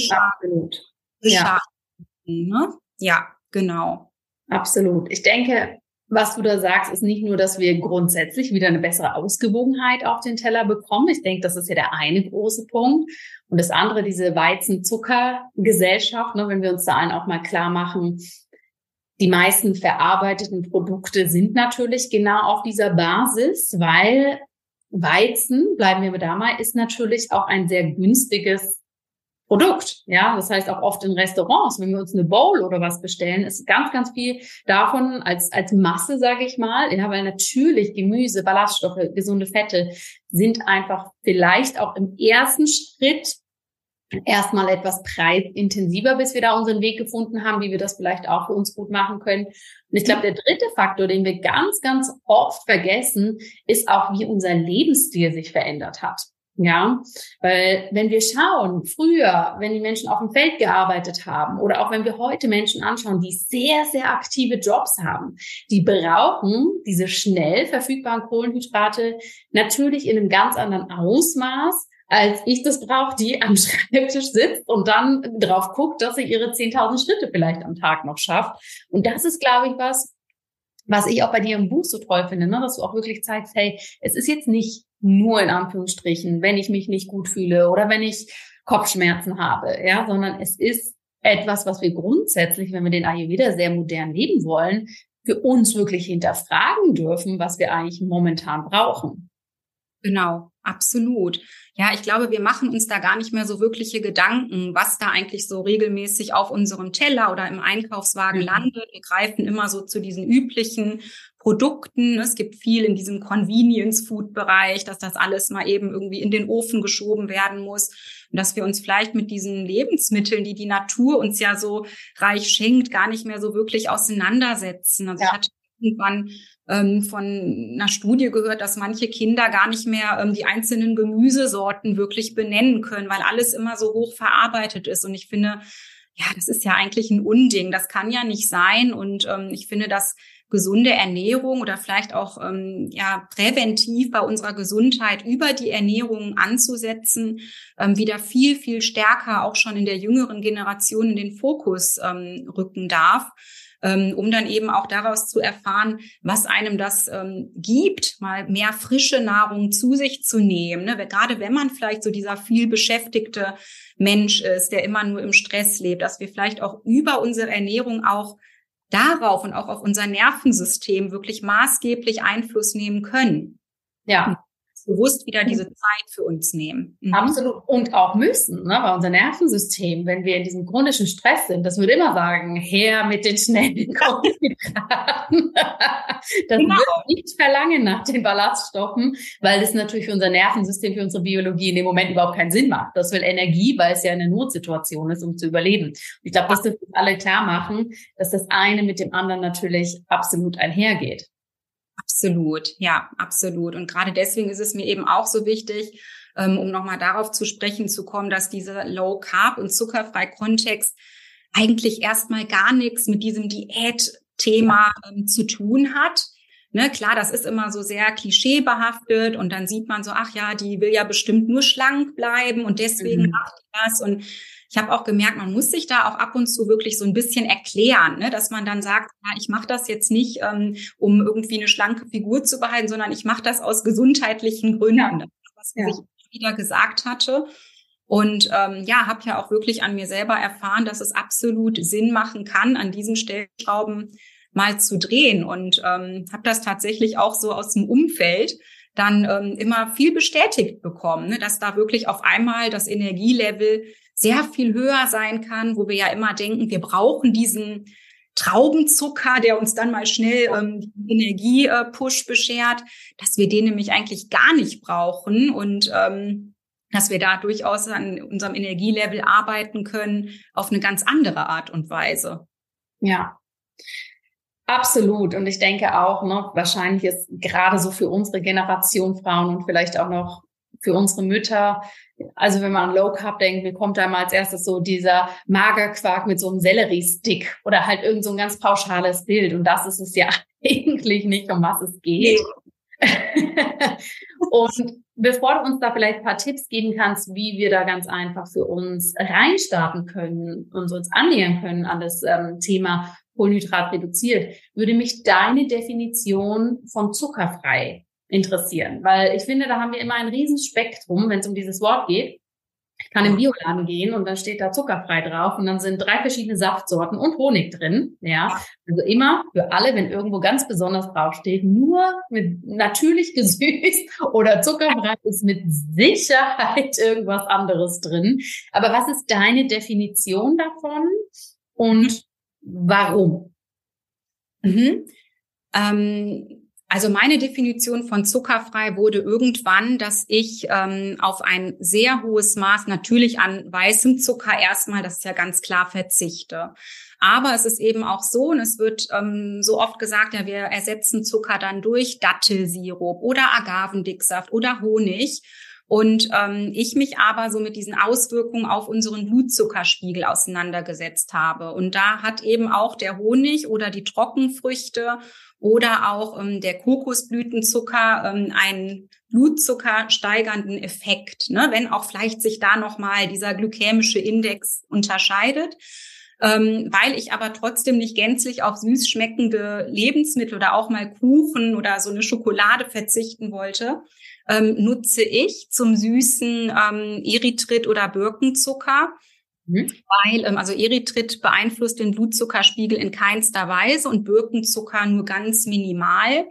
Absolut ja. Ne? Ja, genau. Absolut. Ich denke, was du da sagst, ist nicht nur, dass wir grundsätzlich wieder eine bessere Ausgewogenheit auf den Teller bekommen. Ich denke, das ist ja der eine große Punkt. Und das andere, diese Weizen-Zucker-Gesellschaft, ne, wenn wir uns da allen auch mal klar machen, die meisten verarbeiteten Produkte sind natürlich genau auf dieser Basis, weil Weizen, bleiben wir da mal, ist natürlich auch ein sehr günstiges Produkt. Ja, das heißt auch oft in Restaurants, wenn wir uns eine Bowl oder was bestellen, ist ganz, ganz viel davon als, als Masse, sage ich mal. Ja, weil natürlich Gemüse, Ballaststoffe, gesunde Fette sind einfach vielleicht auch im ersten Schritt erstmal etwas preisintensiver, bis wir da unseren Weg gefunden haben, wie wir das vielleicht auch für uns gut machen können. Und ich glaube, der dritte Faktor, den wir ganz, ganz oft vergessen, ist auch, wie unser Lebensstil sich verändert hat. Ja, weil wenn wir schauen, früher, wenn die Menschen auf dem Feld gearbeitet haben oder auch wenn wir heute Menschen anschauen, die sehr, sehr aktive Jobs haben, die brauchen diese schnell verfügbaren Kohlenhydrate natürlich in einem ganz anderen Ausmaß, als ich das brauche, die am Schreibtisch sitzt und dann drauf guckt, dass sie ihre 10.000 Schritte vielleicht am Tag noch schafft. Und das ist, glaube ich, was, was ich auch bei dir im Buch so toll finde, ne? dass du auch wirklich zeigst, hey, es ist jetzt nicht nur in Anführungsstrichen, wenn ich mich nicht gut fühle oder wenn ich Kopfschmerzen habe, ja, sondern es ist etwas, was wir grundsätzlich, wenn wir den Ayurveda sehr modern leben wollen, für uns wirklich hinterfragen dürfen, was wir eigentlich momentan brauchen. Genau, absolut. Ja, ich glaube, wir machen uns da gar nicht mehr so wirkliche Gedanken, was da eigentlich so regelmäßig auf unserem Teller oder im Einkaufswagen mhm. landet. Wir greifen immer so zu diesen üblichen Produkten. Es gibt viel in diesem Convenience-Food-Bereich, dass das alles mal eben irgendwie in den Ofen geschoben werden muss. Und dass wir uns vielleicht mit diesen Lebensmitteln, die die Natur uns ja so reich schenkt, gar nicht mehr so wirklich auseinandersetzen. Also ja. ich hatte irgendwann ähm, von einer Studie gehört, dass manche Kinder gar nicht mehr ähm, die einzelnen Gemüsesorten wirklich benennen können, weil alles immer so hoch verarbeitet ist. Und ich finde, ja, das ist ja eigentlich ein Unding. Das kann ja nicht sein. Und ähm, ich finde, dass gesunde Ernährung oder vielleicht auch ähm, ja präventiv bei unserer Gesundheit über die Ernährung anzusetzen, ähm, wieder viel viel stärker auch schon in der jüngeren Generation in den Fokus ähm, rücken darf ähm, um dann eben auch daraus zu erfahren, was einem das ähm, gibt, mal mehr frische Nahrung zu sich zu nehmen. Ne? Gerade wenn man vielleicht so dieser viel beschäftigte Mensch ist, der immer nur im Stress lebt, dass wir vielleicht auch über unsere Ernährung auch darauf und auch auf unser Nervensystem wirklich maßgeblich Einfluss nehmen können. Ja. Bewusst wieder diese Zeit für uns nehmen. Mhm. Absolut. Und auch müssen, ne? weil unser Nervensystem, wenn wir in diesem chronischen Stress sind, das würde immer sagen, her mit den schnellen Kohlenhydraten. das genau. wird nicht verlangen nach den Ballaststoffen, weil das natürlich für unser Nervensystem, für unsere Biologie in dem Moment überhaupt keinen Sinn macht. Das will Energie, weil es ja eine Notsituation ist, um zu überleben. ich glaube, das dürfen wir alle klar machen, dass das eine mit dem anderen natürlich absolut einhergeht. Absolut, ja, absolut. Und gerade deswegen ist es mir eben auch so wichtig, ähm, um nochmal darauf zu sprechen zu kommen, dass dieser Low Carb und zuckerfrei Kontext eigentlich erstmal gar nichts mit diesem Diät-Thema ähm, zu tun hat. Ne, klar, das ist immer so sehr klischeebehaftet und dann sieht man so, ach ja, die will ja bestimmt nur schlank bleiben und deswegen mhm. macht die das und ich habe auch gemerkt, man muss sich da auch ab und zu wirklich so ein bisschen erklären, ne? dass man dann sagt, ja, ich mache das jetzt nicht, ähm, um irgendwie eine schlanke Figur zu behalten, sondern ich mache das aus gesundheitlichen Gründen, ja. was ja. ich wieder gesagt hatte. Und ähm, ja, habe ja auch wirklich an mir selber erfahren, dass es absolut Sinn machen kann, an diesen Stellschrauben mal zu drehen. Und ähm, habe das tatsächlich auch so aus dem Umfeld dann ähm, immer viel bestätigt bekommen, ne, dass da wirklich auf einmal das Energielevel sehr viel höher sein kann, wo wir ja immer denken, wir brauchen diesen Traubenzucker, der uns dann mal schnell ähm, Energie-Push äh, beschert, dass wir den nämlich eigentlich gar nicht brauchen und ähm, dass wir da durchaus an unserem Energielevel arbeiten können auf eine ganz andere Art und Weise. Ja. Absolut. Und ich denke auch, ne, wahrscheinlich ist gerade so für unsere Generation Frauen und vielleicht auch noch für unsere Mütter also wenn man an Low Carb denkt, mir kommt da mal als erstes so dieser Magerquark mit so einem Sellerie-Stick oder halt irgend so ein ganz pauschales Bild. Und das ist es ja eigentlich nicht, um was es geht. und bevor du uns da vielleicht ein paar Tipps geben kannst, wie wir da ganz einfach für uns reinstarten können und uns annähern können an das ähm, Thema Kohlenhydrat reduziert, würde mich deine Definition von zuckerfrei interessieren. Weil ich finde, da haben wir immer ein Riesenspektrum, wenn es um dieses Wort geht. Ich kann im Bioladen gehen und dann steht da zuckerfrei drauf und dann sind drei verschiedene Saftsorten und Honig drin. Ja, also immer für alle, wenn irgendwo ganz besonders draufsteht, nur mit natürlich gesüßt oder zuckerfrei ist mit Sicherheit irgendwas anderes drin. Aber was ist deine Definition davon und warum? Mhm. Ähm also meine Definition von zuckerfrei wurde irgendwann, dass ich ähm, auf ein sehr hohes Maß natürlich an weißem Zucker erstmal, das ist ja ganz klar, verzichte. Aber es ist eben auch so, und es wird ähm, so oft gesagt, ja, wir ersetzen Zucker dann durch Dattelsirup oder Agavendicksaft oder Honig. Und ähm, ich mich aber so mit diesen Auswirkungen auf unseren Blutzuckerspiegel auseinandergesetzt habe. Und da hat eben auch der Honig oder die Trockenfrüchte oder auch ähm, der Kokosblütenzucker ähm, einen Blutzucker steigernden Effekt, ne? wenn auch vielleicht sich da nochmal dieser glykämische Index unterscheidet. Ähm, weil ich aber trotzdem nicht gänzlich auf süß schmeckende Lebensmittel oder auch mal Kuchen oder so eine Schokolade verzichten wollte, ähm, nutze ich zum Süßen ähm, Erythrit oder Birkenzucker Mhm. Weil, ähm, also Erythrit beeinflusst den Blutzuckerspiegel in keinster Weise und Birkenzucker nur ganz minimal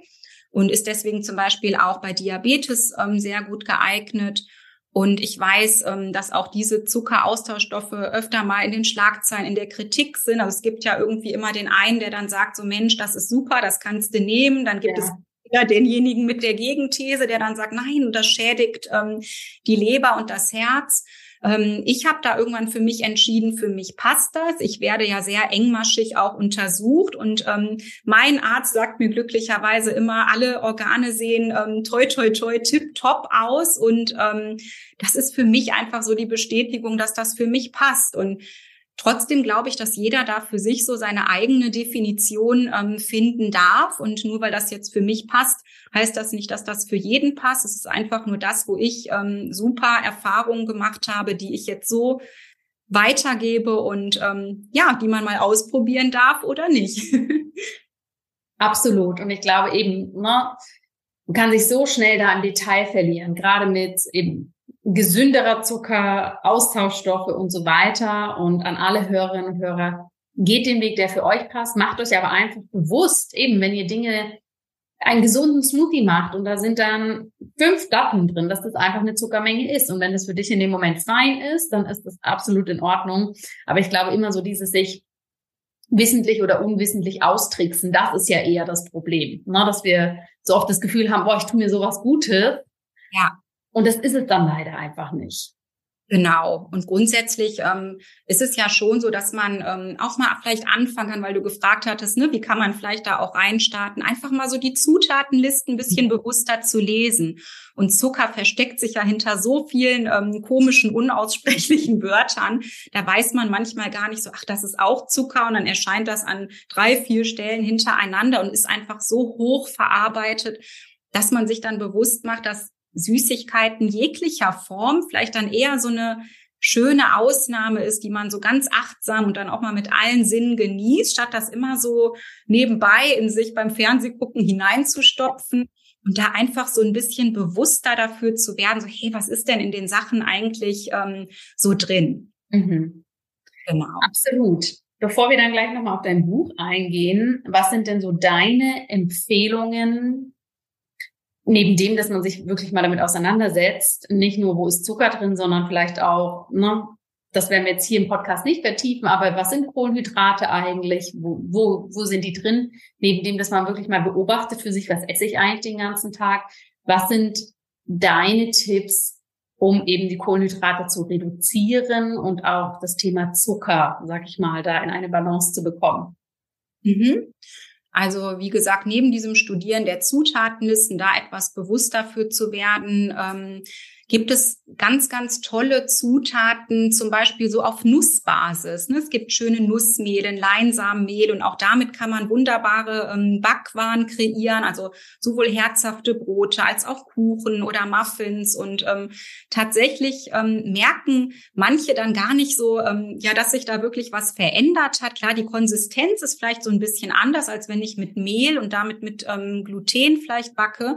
und ist deswegen zum Beispiel auch bei Diabetes ähm, sehr gut geeignet. Und ich weiß, ähm, dass auch diese Zuckeraustauschstoffe öfter mal in den Schlagzeilen, in der Kritik sind. Also es gibt ja irgendwie immer den einen, der dann sagt, so Mensch, das ist super, das kannst du nehmen. Dann gibt ja. es wieder denjenigen mit der Gegenthese, der dann sagt, nein, das schädigt ähm, die Leber und das Herz. Ähm, ich habe da irgendwann für mich entschieden, für mich passt das. Ich werde ja sehr engmaschig auch untersucht und ähm, mein Arzt sagt mir glücklicherweise immer, alle Organe sehen ähm, toi toi toi tip top aus und ähm, das ist für mich einfach so die Bestätigung, dass das für mich passt und Trotzdem glaube ich, dass jeder da für sich so seine eigene Definition ähm, finden darf. Und nur weil das jetzt für mich passt, heißt das nicht, dass das für jeden passt. Es ist einfach nur das, wo ich ähm, super Erfahrungen gemacht habe, die ich jetzt so weitergebe und ähm, ja, die man mal ausprobieren darf oder nicht. Absolut. Und ich glaube eben, ne, man kann sich so schnell da im Detail verlieren, gerade mit eben gesünderer Zucker, Austauschstoffe und so weiter. Und an alle Hörerinnen und Hörer, geht den Weg, der für euch passt, macht euch aber einfach bewusst, eben wenn ihr Dinge einen gesunden Smoothie macht und da sind dann fünf Daten drin, dass das einfach eine Zuckermenge ist. Und wenn das für dich in dem Moment fein ist, dann ist das absolut in Ordnung. Aber ich glaube immer so dieses sich wissentlich oder unwissentlich austricksen, das ist ja eher das Problem, ne? dass wir so oft das Gefühl haben, boah, ich tue mir sowas Gutes. Ja. Und das ist es dann leider einfach nicht. Genau. Und grundsätzlich ähm, ist es ja schon so, dass man ähm, auch mal vielleicht anfangen kann, weil du gefragt hattest, ne, wie kann man vielleicht da auch reinstarten, einfach mal so die Zutatenlisten ein bisschen bewusster zu lesen. Und Zucker versteckt sich ja hinter so vielen ähm, komischen, unaussprechlichen Wörtern. Da weiß man manchmal gar nicht so, ach, das ist auch Zucker. Und dann erscheint das an drei, vier Stellen hintereinander und ist einfach so hoch verarbeitet, dass man sich dann bewusst macht, dass Süßigkeiten jeglicher Form vielleicht dann eher so eine schöne Ausnahme ist, die man so ganz achtsam und dann auch mal mit allen Sinnen genießt, statt das immer so nebenbei in sich beim Fernsehgucken hineinzustopfen und da einfach so ein bisschen bewusster dafür zu werden, so hey, was ist denn in den Sachen eigentlich ähm, so drin? Mhm. Genau. Absolut. Bevor wir dann gleich nochmal auf dein Buch eingehen, was sind denn so deine Empfehlungen neben dem, dass man sich wirklich mal damit auseinandersetzt, nicht nur, wo ist Zucker drin, sondern vielleicht auch, ne, das werden wir jetzt hier im Podcast nicht vertiefen, aber was sind Kohlenhydrate eigentlich? Wo, wo, wo sind die drin? Neben dem, dass man wirklich mal beobachtet für sich, was esse ich eigentlich den ganzen Tag? Was sind deine Tipps, um eben die Kohlenhydrate zu reduzieren und auch das Thema Zucker, sag ich mal, da in eine Balance zu bekommen? Mhm. Also wie gesagt, neben diesem Studieren der Zutatenlisten da etwas bewusster für zu werden, ähm, gibt es ganz, ganz tolle Zutaten, zum Beispiel so auf Nussbasis. Ne? Es gibt schöne Nussmehl, Leinsamenmehl und auch damit kann man wunderbare ähm, Backwaren kreieren, also sowohl herzhafte Brote als auch Kuchen oder Muffins. Und ähm, tatsächlich ähm, merken manche dann gar nicht so, ähm, ja, dass sich da wirklich was verändert hat. Klar, die Konsistenz ist vielleicht so ein bisschen anders, als wenn ich mit Mehl und damit mit ähm, Gluten vielleicht backe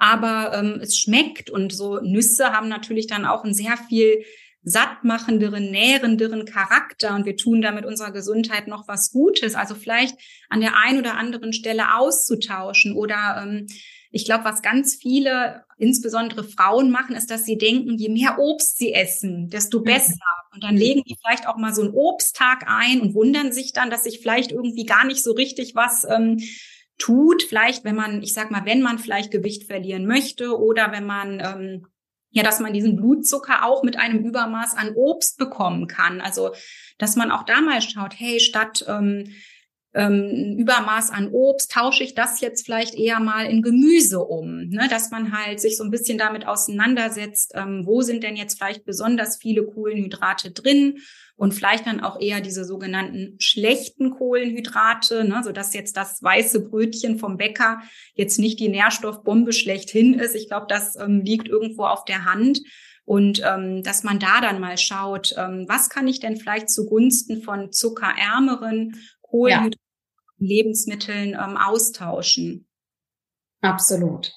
aber ähm, es schmeckt und so Nüsse haben natürlich dann auch ein sehr viel sattmachenderen, nährenderen Charakter und wir tun damit unserer Gesundheit noch was Gutes. Also vielleicht an der einen oder anderen Stelle auszutauschen oder ähm, ich glaube, was ganz viele, insbesondere Frauen machen, ist, dass sie denken, je mehr Obst sie essen, desto besser. Und dann legen die vielleicht auch mal so einen Obsttag ein und wundern sich dann, dass sich vielleicht irgendwie gar nicht so richtig was ähm, tut, vielleicht, wenn man, ich sag mal, wenn man vielleicht Gewicht verlieren möchte oder wenn man ähm, ja, dass man diesen Blutzucker auch mit einem Übermaß an Obst bekommen kann. Also, dass man auch da mal schaut, hey, statt ähm, ähm, Übermaß an Obst, tausche ich das jetzt vielleicht eher mal in Gemüse um, ne? dass man halt sich so ein bisschen damit auseinandersetzt, ähm, wo sind denn jetzt vielleicht besonders viele Kohlenhydrate drin und vielleicht dann auch eher diese sogenannten schlechten Kohlenhydrate, ne, so dass jetzt das weiße Brötchen vom Bäcker jetzt nicht die Nährstoffbombe schlechthin ist. Ich glaube, das ähm, liegt irgendwo auf der Hand. Und ähm, dass man da dann mal schaut, ähm, was kann ich denn vielleicht zugunsten von zuckerärmeren Kohlenhydraten, ja. Lebensmitteln ähm, austauschen. Absolut.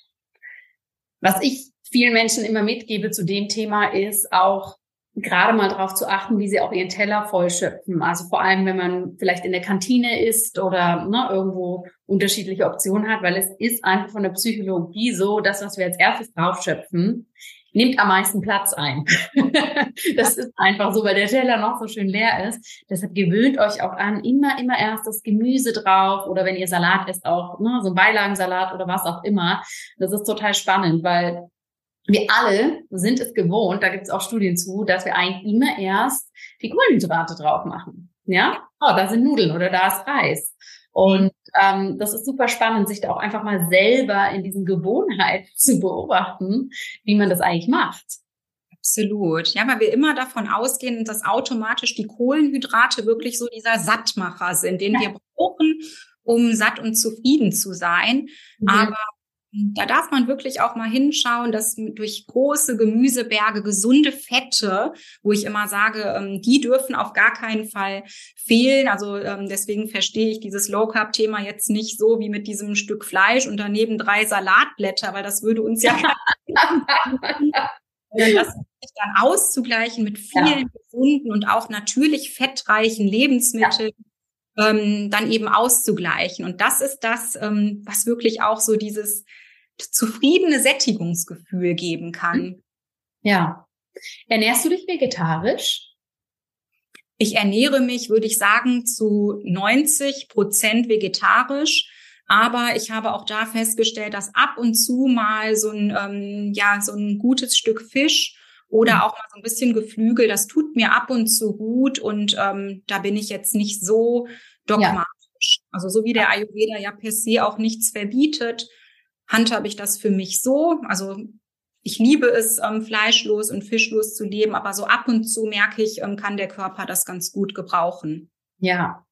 Was ich vielen Menschen immer mitgebe zu dem Thema ist auch, gerade mal darauf zu achten, wie sie auch ihren Teller vollschöpfen. Also vor allem, wenn man vielleicht in der Kantine ist oder ne, irgendwo unterschiedliche Optionen hat, weil es ist einfach von der Psychologie so, das, was wir als erstes draufschöpfen, nimmt am meisten Platz ein. das ist einfach so, weil der Teller noch so schön leer ist. Deshalb gewöhnt euch auch an, immer, immer erst das Gemüse drauf oder wenn ihr Salat esst, auch ne, so ein Beilagensalat oder was auch immer. Das ist total spannend, weil wir alle sind es gewohnt, da gibt es auch Studien zu, dass wir eigentlich immer erst die Kohlenhydrate drauf machen. Ja, oh, da sind Nudeln oder da ist Reis. Und ähm, das ist super spannend, sich da auch einfach mal selber in diesen Gewohnheiten zu beobachten, wie man das eigentlich macht. Absolut. Ja, weil wir immer davon ausgehen, dass automatisch die Kohlenhydrate wirklich so dieser Sattmacher sind, den wir brauchen, um satt und zufrieden zu sein. Mhm. Aber da darf man wirklich auch mal hinschauen, dass durch große Gemüseberge gesunde Fette, wo ich immer sage, ähm, die dürfen auf gar keinen Fall fehlen. Also ähm, deswegen verstehe ich dieses Low Carb Thema jetzt nicht so wie mit diesem Stück Fleisch und daneben drei Salatblätter, weil das würde uns ja das dann auszugleichen mit vielen ja. gesunden und auch natürlich fettreichen Lebensmitteln. Ja ähm, dann eben auszugleichen. Und das ist das, ähm, was wirklich auch so dieses zufriedene Sättigungsgefühl geben kann. Ja. Ernährst du dich vegetarisch? Ich ernähre mich, würde ich sagen, zu 90 Prozent vegetarisch. Aber ich habe auch da festgestellt, dass ab und zu mal so ein, ähm, ja, so ein gutes Stück Fisch oder mhm. auch mal so ein bisschen Geflügel, das tut mir ab und zu gut und ähm, da bin ich jetzt nicht so dogmatisch. Ja. Also so wie der Ayurveda ja per se auch nichts verbietet, handhabe ich das für mich so. Also ich liebe es, ähm, fleischlos und fischlos zu leben, aber so ab und zu merke ich, ähm, kann der Körper das ganz gut gebrauchen. Ja.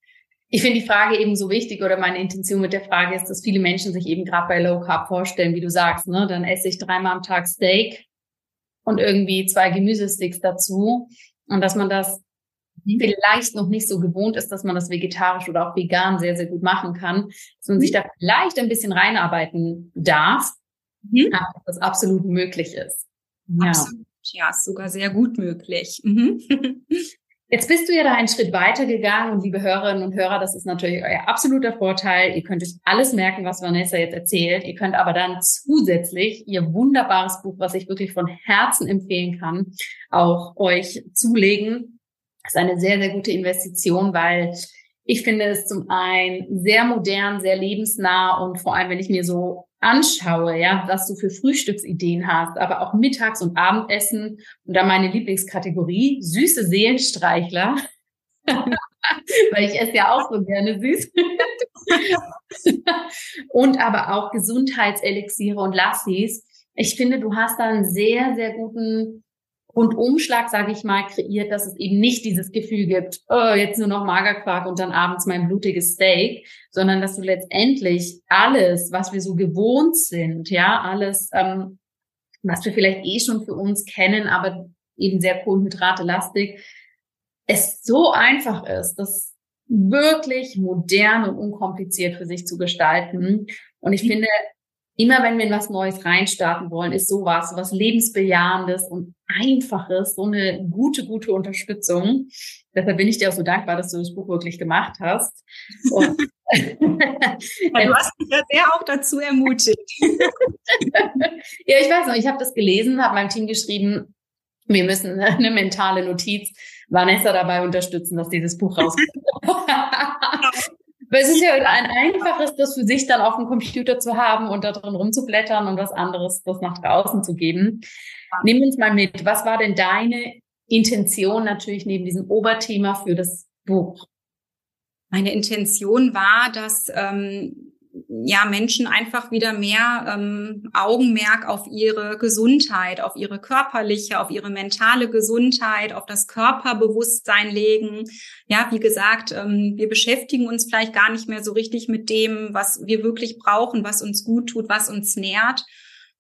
Ich finde die Frage eben so wichtig oder meine Intention mit der Frage ist, dass viele Menschen sich eben gerade bei Low Carb vorstellen, wie du sagst, ne? Dann esse ich dreimal am Tag Steak und irgendwie zwei Gemüsesticks dazu und dass man das. Vielleicht noch nicht so gewohnt ist, dass man das vegetarisch oder auch vegan sehr, sehr gut machen kann, dass man sich mhm. da vielleicht ein bisschen reinarbeiten darf, mhm. aber dass das absolut möglich ist. Ja. Absolut. Ja, ist sogar sehr gut möglich. Mhm. Jetzt bist du ja da einen Schritt weiter gegangen und liebe Hörerinnen und Hörer, das ist natürlich euer absoluter Vorteil. Ihr könnt euch alles merken, was Vanessa jetzt erzählt. Ihr könnt aber dann zusätzlich ihr wunderbares Buch, was ich wirklich von Herzen empfehlen kann, auch euch zulegen. Ist eine sehr, sehr gute Investition, weil ich finde es zum einen sehr modern, sehr lebensnah und vor allem, wenn ich mir so anschaue, ja, was du für Frühstücksideen hast, aber auch Mittags- und Abendessen und dann meine Lieblingskategorie, süße Seelenstreichler. Weil ich esse ja auch so gerne süß. und aber auch Gesundheitselixiere und Lassis. Ich finde, du hast da einen sehr, sehr guten Rundumschlag, sage ich mal, kreiert, dass es eben nicht dieses Gefühl gibt, oh, jetzt nur noch Magerquark und dann abends mein blutiges Steak, sondern dass du letztendlich alles, was wir so gewohnt sind, ja, alles, ähm, was wir vielleicht eh schon für uns kennen, aber eben sehr kohlenhydrate-lastig, es so einfach ist, das wirklich modern und unkompliziert für sich zu gestalten. Und ich finde, immer wenn wir in was Neues reinstarten wollen, ist sowas, was lebensbejahendes und einfaches, so eine gute, gute Unterstützung. Deshalb bin ich dir auch so dankbar, dass du das Buch wirklich gemacht hast. Ja, du hast mich ja sehr auch dazu ermutigt. ja, ich weiß noch, ich habe das gelesen, habe meinem Team geschrieben, wir müssen eine mentale Notiz Vanessa dabei unterstützen, dass dieses Buch rauskommt. Weil es ist ja ein einfaches, das für sich dann auf dem Computer zu haben und da drin rumzublättern und was anderes, das nach draußen zu geben. Nimm uns mal mit. Was war denn deine Intention natürlich neben diesem Oberthema für das Buch? Meine Intention war, dass ähm, ja Menschen einfach wieder mehr ähm, Augenmerk auf ihre Gesundheit, auf ihre körperliche, auf ihre mentale Gesundheit, auf das Körperbewusstsein legen. Ja, wie gesagt, ähm, wir beschäftigen uns vielleicht gar nicht mehr so richtig mit dem, was wir wirklich brauchen, was uns gut tut, was uns nährt.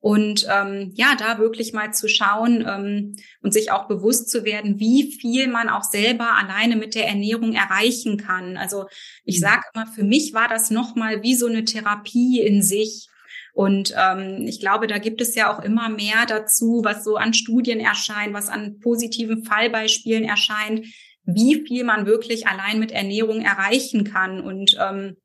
Und ähm, ja, da wirklich mal zu schauen ähm, und sich auch bewusst zu werden, wie viel man auch selber alleine mit der Ernährung erreichen kann. Also ich mhm. sage immer, für mich war das nochmal wie so eine Therapie in sich. Und ähm, ich glaube, da gibt es ja auch immer mehr dazu, was so an Studien erscheint, was an positiven Fallbeispielen erscheint, wie viel man wirklich allein mit Ernährung erreichen kann. Und ähm,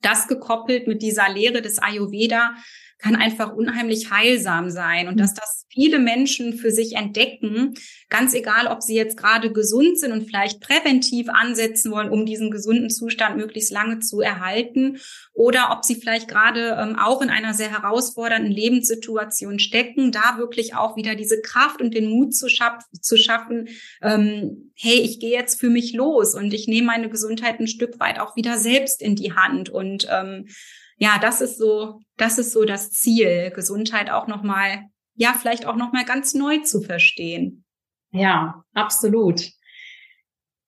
das gekoppelt mit dieser Lehre des Ayurveda, kann einfach unheimlich heilsam sein und dass das viele Menschen für sich entdecken, ganz egal, ob sie jetzt gerade gesund sind und vielleicht präventiv ansetzen wollen, um diesen gesunden Zustand möglichst lange zu erhalten oder ob sie vielleicht gerade ähm, auch in einer sehr herausfordernden Lebenssituation stecken, da wirklich auch wieder diese Kraft und den Mut zu, schaff zu schaffen, ähm, hey, ich gehe jetzt für mich los und ich nehme meine Gesundheit ein Stück weit auch wieder selbst in die Hand und ähm, ja, das ist so, das ist so das Ziel, Gesundheit auch nochmal, ja, vielleicht auch nochmal ganz neu zu verstehen. Ja, absolut.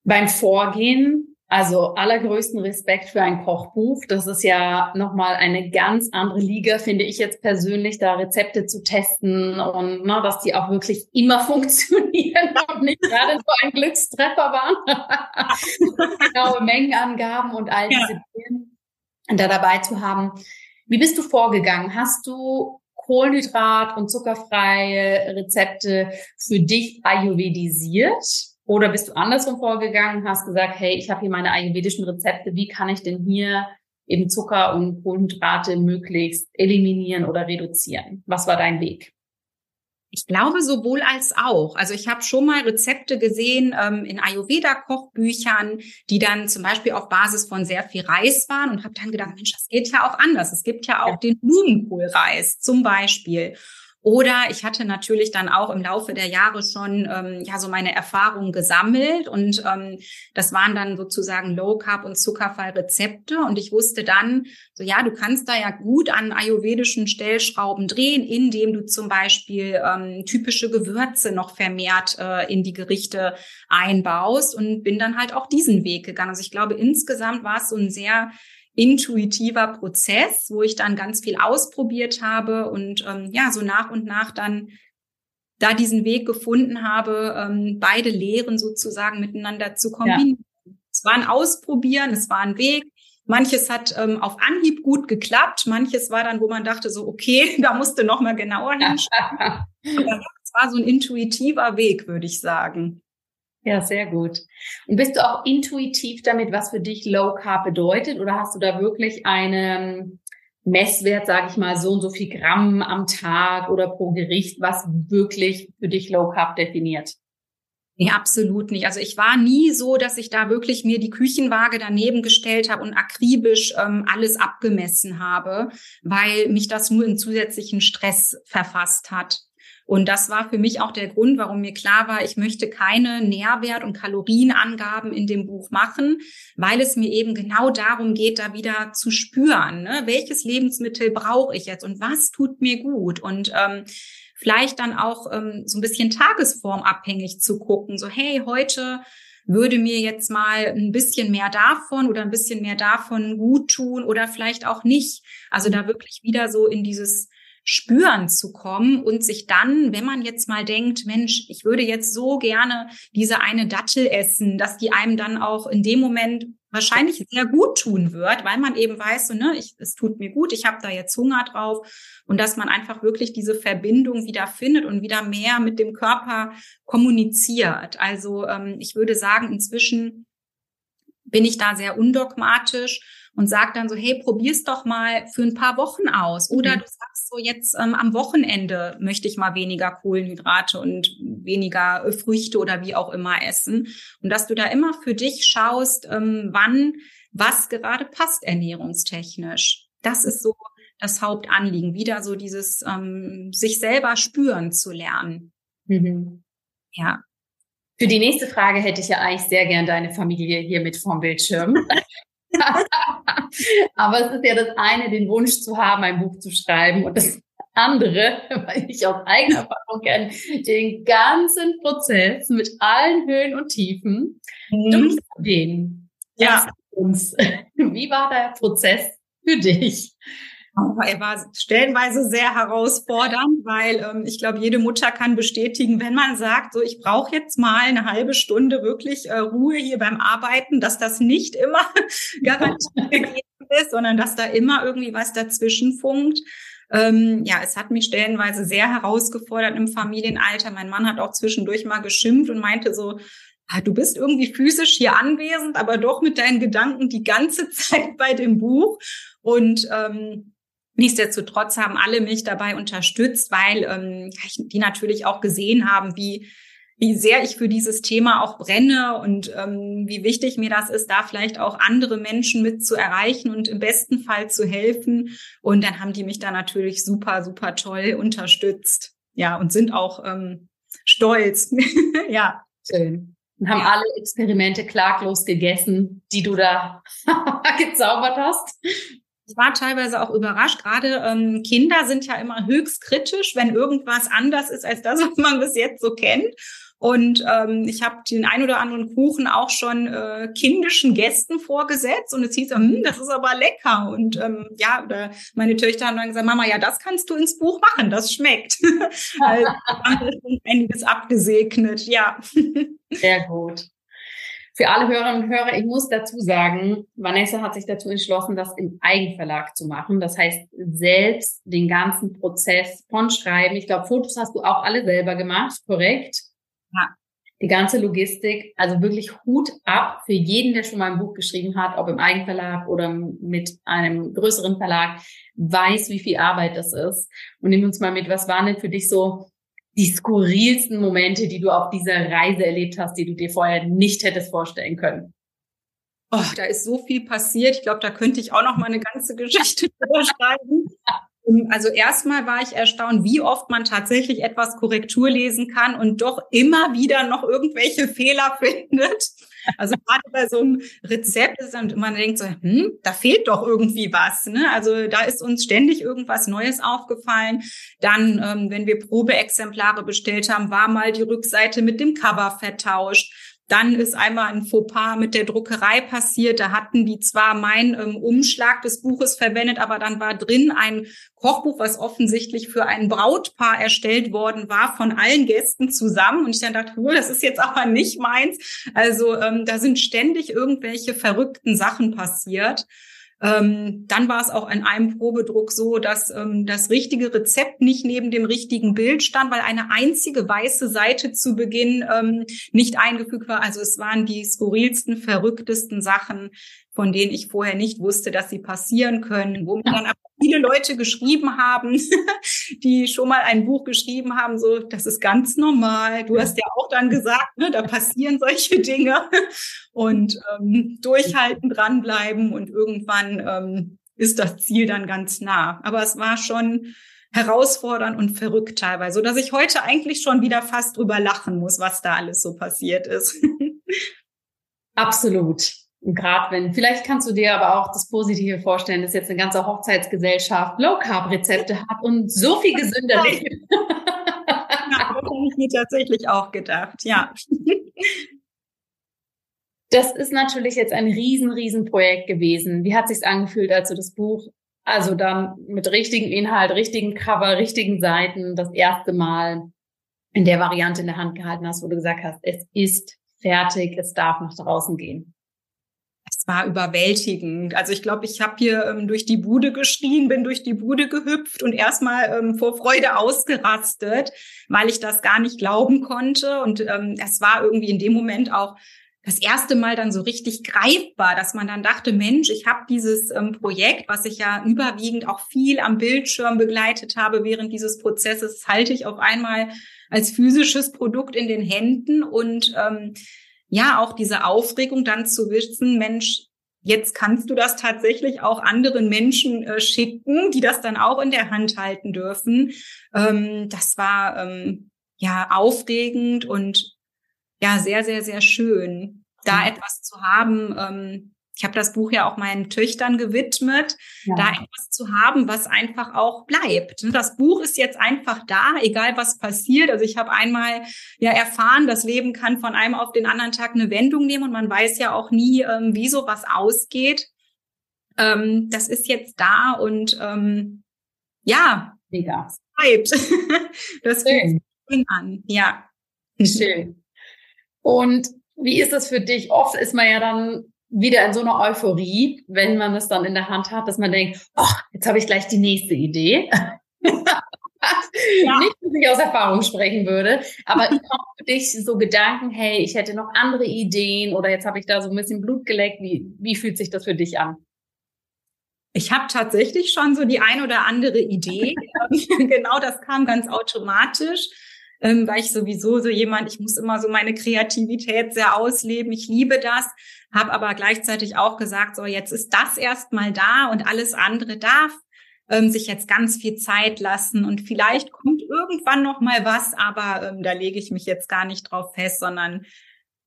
Beim Vorgehen, also allergrößten Respekt für ein Kochbuch. Das ist ja nochmal eine ganz andere Liga, finde ich jetzt persönlich, da Rezepte zu testen und na, ne, dass die auch wirklich immer funktionieren und nicht gerade so ein Glückstreffer waren. Genaue Mengenangaben und all diese ja. Dinge da dabei zu haben. Wie bist du vorgegangen? Hast du Kohlenhydrat- und zuckerfreie Rezepte für dich ayurvedisiert? Oder bist du andersrum vorgegangen, hast gesagt, hey, ich habe hier meine ayurvedischen Rezepte, wie kann ich denn hier eben Zucker und Kohlenhydrate möglichst eliminieren oder reduzieren? Was war dein Weg? Ich glaube sowohl als auch. Also ich habe schon mal Rezepte gesehen ähm, in Ayurveda-Kochbüchern, die dann zum Beispiel auf Basis von sehr viel Reis waren und habe dann gedacht, Mensch, das geht ja auch anders. Es gibt ja auch ja. den Blumenkohlreis zum Beispiel. Oder ich hatte natürlich dann auch im Laufe der Jahre schon ähm, ja so meine Erfahrungen gesammelt und ähm, das waren dann sozusagen Low Carb und Zuckerfall Rezepte und ich wusste dann so ja du kannst da ja gut an ayurvedischen Stellschrauben drehen, indem du zum Beispiel ähm, typische Gewürze noch vermehrt äh, in die Gerichte einbaust und bin dann halt auch diesen Weg gegangen. Also ich glaube insgesamt war es so ein sehr intuitiver Prozess, wo ich dann ganz viel ausprobiert habe und ähm, ja, so nach und nach dann da diesen Weg gefunden habe, ähm, beide Lehren sozusagen miteinander zu kombinieren. Ja. Es war ein Ausprobieren, es war ein Weg. Manches hat ähm, auf Anhieb gut geklappt, manches war dann, wo man dachte so, okay, da musste noch mal genauer hinschauen. Es war so ein intuitiver Weg, würde ich sagen. Ja, sehr gut. Und bist du auch intuitiv damit, was für dich Low Carb bedeutet? Oder hast du da wirklich einen Messwert, sage ich mal, so und so viel Gramm am Tag oder pro Gericht, was wirklich für dich Low Carb definiert? Nee, absolut nicht. Also ich war nie so, dass ich da wirklich mir die Küchenwaage daneben gestellt habe und akribisch ähm, alles abgemessen habe, weil mich das nur in zusätzlichen Stress verfasst hat. Und das war für mich auch der Grund, warum mir klar war, ich möchte keine Nährwert- und Kalorienangaben in dem Buch machen, weil es mir eben genau darum geht, da wieder zu spüren, ne? welches Lebensmittel brauche ich jetzt und was tut mir gut und ähm, vielleicht dann auch ähm, so ein bisschen tagesformabhängig zu gucken, so hey, heute würde mir jetzt mal ein bisschen mehr davon oder ein bisschen mehr davon gut tun oder vielleicht auch nicht. Also da wirklich wieder so in dieses Spüren zu kommen und sich dann, wenn man jetzt mal denkt, Mensch, ich würde jetzt so gerne diese eine Dattel essen, dass die einem dann auch in dem Moment wahrscheinlich sehr gut tun wird, weil man eben weiß, so, ne, ich, es tut mir gut, ich habe da jetzt Hunger drauf und dass man einfach wirklich diese Verbindung wieder findet und wieder mehr mit dem Körper kommuniziert. Also ähm, ich würde sagen, inzwischen bin ich da sehr undogmatisch und sag dann so, hey, probier's doch mal für ein paar Wochen aus. Oder mhm. du sagst so, jetzt ähm, am Wochenende möchte ich mal weniger Kohlenhydrate und weniger äh, Früchte oder wie auch immer essen. Und dass du da immer für dich schaust, ähm, wann was gerade passt ernährungstechnisch. Das ist so das Hauptanliegen, wieder so dieses ähm, sich selber spüren zu lernen. Mhm. Ja. Für die nächste Frage hätte ich ja eigentlich sehr gern deine Familie hier mit vom Bildschirm. Aber es ist ja das eine, den Wunsch zu haben, ein Buch zu schreiben und das andere, weil ich aus eigener Erfahrung kenne, den ganzen Prozess mit allen Höhen und Tiefen mhm. durchzugehen. Ja. Uns. Wie war der Prozess für dich? Er war stellenweise sehr herausfordernd, weil ähm, ich glaube, jede Mutter kann bestätigen, wenn man sagt, so ich brauche jetzt mal eine halbe Stunde wirklich äh, Ruhe hier beim Arbeiten, dass das nicht immer garantiert gegeben ist, sondern dass da immer irgendwie was dazwischen funkt. Ähm, ja, es hat mich stellenweise sehr herausgefordert im Familienalter. Mein Mann hat auch zwischendurch mal geschimpft und meinte so, ah, du bist irgendwie physisch hier anwesend, aber doch mit deinen Gedanken die ganze Zeit bei dem Buch. Und ähm, Nichtsdestotrotz haben alle mich dabei unterstützt, weil ähm, die natürlich auch gesehen haben, wie wie sehr ich für dieses Thema auch brenne und ähm, wie wichtig mir das ist, da vielleicht auch andere Menschen mit zu erreichen und im besten Fall zu helfen. Und dann haben die mich da natürlich super, super toll unterstützt. Ja, und sind auch ähm, stolz. ja. Schön. Und haben ja. alle Experimente klaglos gegessen, die du da gezaubert hast. Ich war teilweise auch überrascht. Gerade ähm, Kinder sind ja immer höchst kritisch, wenn irgendwas anders ist als das, was man bis jetzt so kennt. Und ähm, ich habe den ein oder anderen Kuchen auch schon äh, kindischen Gästen vorgesetzt und es hieß, hm, das ist aber lecker. Und ähm, ja, oder meine Töchter haben dann gesagt, Mama, ja, das kannst du ins Buch machen, das schmeckt. also haben wir schon einiges abgesegnet, ja. Sehr gut. Für alle Hörerinnen und Hörer, ich muss dazu sagen, Vanessa hat sich dazu entschlossen, das im Eigenverlag zu machen. Das heißt, selbst den ganzen Prozess von Schreiben. Ich glaube, Fotos hast du auch alle selber gemacht, korrekt? Ja. die ganze Logistik, also wirklich Hut ab für jeden, der schon mal ein Buch geschrieben hat, ob im Eigenverlag oder mit einem größeren Verlag, weiß, wie viel Arbeit das ist. Und nimm uns mal mit, was waren denn für dich so die skurrilsten Momente, die du auf dieser Reise erlebt hast, die du dir vorher nicht hättest vorstellen können? Oh, da ist so viel passiert. Ich glaube, da könnte ich auch noch mal eine ganze Geschichte drüber schreiben. Also erstmal war ich erstaunt, wie oft man tatsächlich etwas Korrektur lesen kann und doch immer wieder noch irgendwelche Fehler findet. Also gerade bei so einem Rezept ist dann man denkt so, hm, da fehlt doch irgendwie was. Ne? Also da ist uns ständig irgendwas Neues aufgefallen. Dann, ähm, wenn wir Probeexemplare bestellt haben, war mal die Rückseite mit dem Cover vertauscht. Dann ist einmal ein Fauxpas mit der Druckerei passiert. Da hatten die zwar meinen ähm, Umschlag des Buches verwendet, aber dann war drin ein Kochbuch, was offensichtlich für ein Brautpaar erstellt worden war, von allen Gästen zusammen. Und ich dann dachte, oh, das ist jetzt aber nicht meins. Also ähm, da sind ständig irgendwelche verrückten Sachen passiert. Ähm, dann war es auch in einem Probedruck so, dass ähm, das richtige Rezept nicht neben dem richtigen Bild stand, weil eine einzige weiße Seite zu Beginn ähm, nicht eingefügt war. Also es waren die skurrilsten, verrücktesten Sachen, von denen ich vorher nicht wusste, dass sie passieren können, wo mir dann aber viele Leute geschrieben haben, die schon mal ein Buch geschrieben haben, so, das ist ganz normal. Du hast ja auch dann gesagt, ne, da passieren solche Dinge und ähm, durchhalten, dranbleiben und irgendwann ähm, ist das Ziel dann ganz nah. Aber es war schon herausfordernd und verrückt teilweise, so dass ich heute eigentlich schon wieder fast drüber lachen muss, was da alles so passiert ist. Absolut. Gerade wenn, vielleicht kannst du dir aber auch das Positive vorstellen, dass jetzt eine ganze Hochzeitsgesellschaft Low Carb Rezepte hat und so viel gesünder lebt. Ja, das habe ich mir tatsächlich auch gedacht, ja. Das ist natürlich jetzt ein riesen, riesen Projekt gewesen. Wie hat sich's angefühlt, als du das Buch, also dann mit richtigen Inhalt, richtigen Cover, richtigen Seiten, das erste Mal in der Variante in der Hand gehalten hast, wo du gesagt hast, es ist fertig, es darf nach draußen gehen? War überwältigend. Also ich glaube, ich habe hier ähm, durch die Bude geschrien, bin durch die Bude gehüpft und erstmal ähm, vor Freude ausgerastet, weil ich das gar nicht glauben konnte. Und ähm, es war irgendwie in dem Moment auch das erste Mal dann so richtig greifbar, dass man dann dachte, Mensch, ich habe dieses ähm, Projekt, was ich ja überwiegend auch viel am Bildschirm begleitet habe während dieses Prozesses, halte ich auf einmal als physisches Produkt in den Händen und ähm, ja auch diese Aufregung dann zu wissen, Mensch, jetzt kannst du das tatsächlich auch anderen Menschen äh, schicken, die das dann auch in der Hand halten dürfen. Ähm, das war ähm, ja aufregend und ja sehr, sehr, sehr schön, da etwas zu haben, ähm, ich habe das Buch ja auch meinen Töchtern gewidmet, ja. da etwas zu haben, was einfach auch bleibt. Das Buch ist jetzt einfach da, egal was passiert. Also ich habe einmal ja erfahren, das Leben kann von einem auf den anderen Tag eine Wendung nehmen und man weiß ja auch nie, ähm, wie sowas ausgeht. Ähm, das ist jetzt da und ähm, ja, Mega. es bleibt. das Schön. an, ja. Schön. Und wie ist das für dich? Oft ist man ja dann wieder in so einer Euphorie, wenn man es dann in der Hand hat, dass man denkt, oh, jetzt habe ich gleich die nächste Idee. ja. Nicht, dass ich aus Erfahrung sprechen würde, aber für dich so Gedanken, hey, ich hätte noch andere Ideen oder jetzt habe ich da so ein bisschen Blut geleckt. Wie, wie fühlt sich das für dich an? Ich habe tatsächlich schon so die ein oder andere Idee. genau, das kam ganz automatisch ähm, weil ich sowieso so jemand, ich muss immer so meine Kreativität sehr ausleben. Ich liebe das, habe aber gleichzeitig auch gesagt, so jetzt ist das erstmal da und alles andere darf ähm, sich jetzt ganz viel Zeit lassen. Und vielleicht kommt irgendwann noch mal was, aber ähm, da lege ich mich jetzt gar nicht drauf fest, sondern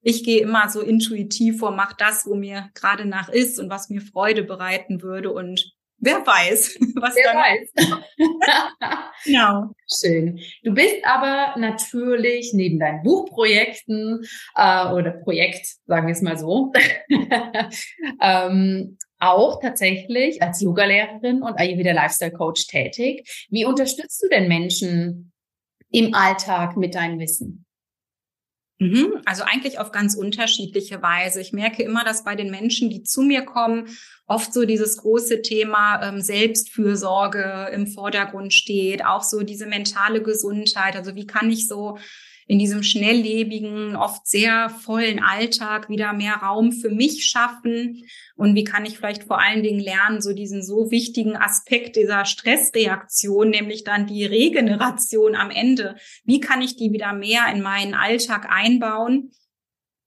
ich gehe immer so intuitiv vor, mach das, wo mir gerade nach ist und was mir Freude bereiten würde. Und Wer weiß, was Wer weiß. genau. Schön. Du bist aber natürlich neben deinen Buchprojekten äh, oder Projekt, sagen wir es mal so, ähm, auch tatsächlich als Yogalehrerin und Ayurveda Lifestyle Coach tätig. Wie unterstützt du denn Menschen im Alltag mit deinem Wissen? Mhm. Also eigentlich auf ganz unterschiedliche Weise. Ich merke immer, dass bei den Menschen, die zu mir kommen, oft so dieses große Thema ähm, Selbstfürsorge im Vordergrund steht, auch so diese mentale Gesundheit. Also wie kann ich so in diesem schnelllebigen, oft sehr vollen Alltag wieder mehr Raum für mich schaffen? Und wie kann ich vielleicht vor allen Dingen lernen, so diesen so wichtigen Aspekt dieser Stressreaktion, nämlich dann die Regeneration am Ende, wie kann ich die wieder mehr in meinen Alltag einbauen?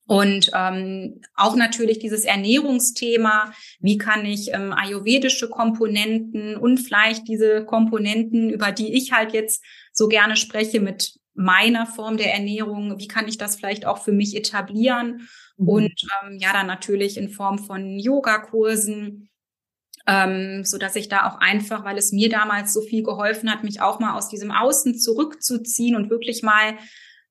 Und ähm, auch natürlich dieses Ernährungsthema, wie kann ich ähm, ayurvedische Komponenten und vielleicht diese Komponenten, über die ich halt jetzt so gerne spreche, mit meiner Form der Ernährung, wie kann ich das vielleicht auch für mich etablieren? Mhm. Und ähm, ja, dann natürlich in Form von Yogakursen, ähm, so dass ich da auch einfach, weil es mir damals so viel geholfen hat, mich auch mal aus diesem Außen zurückzuziehen und wirklich mal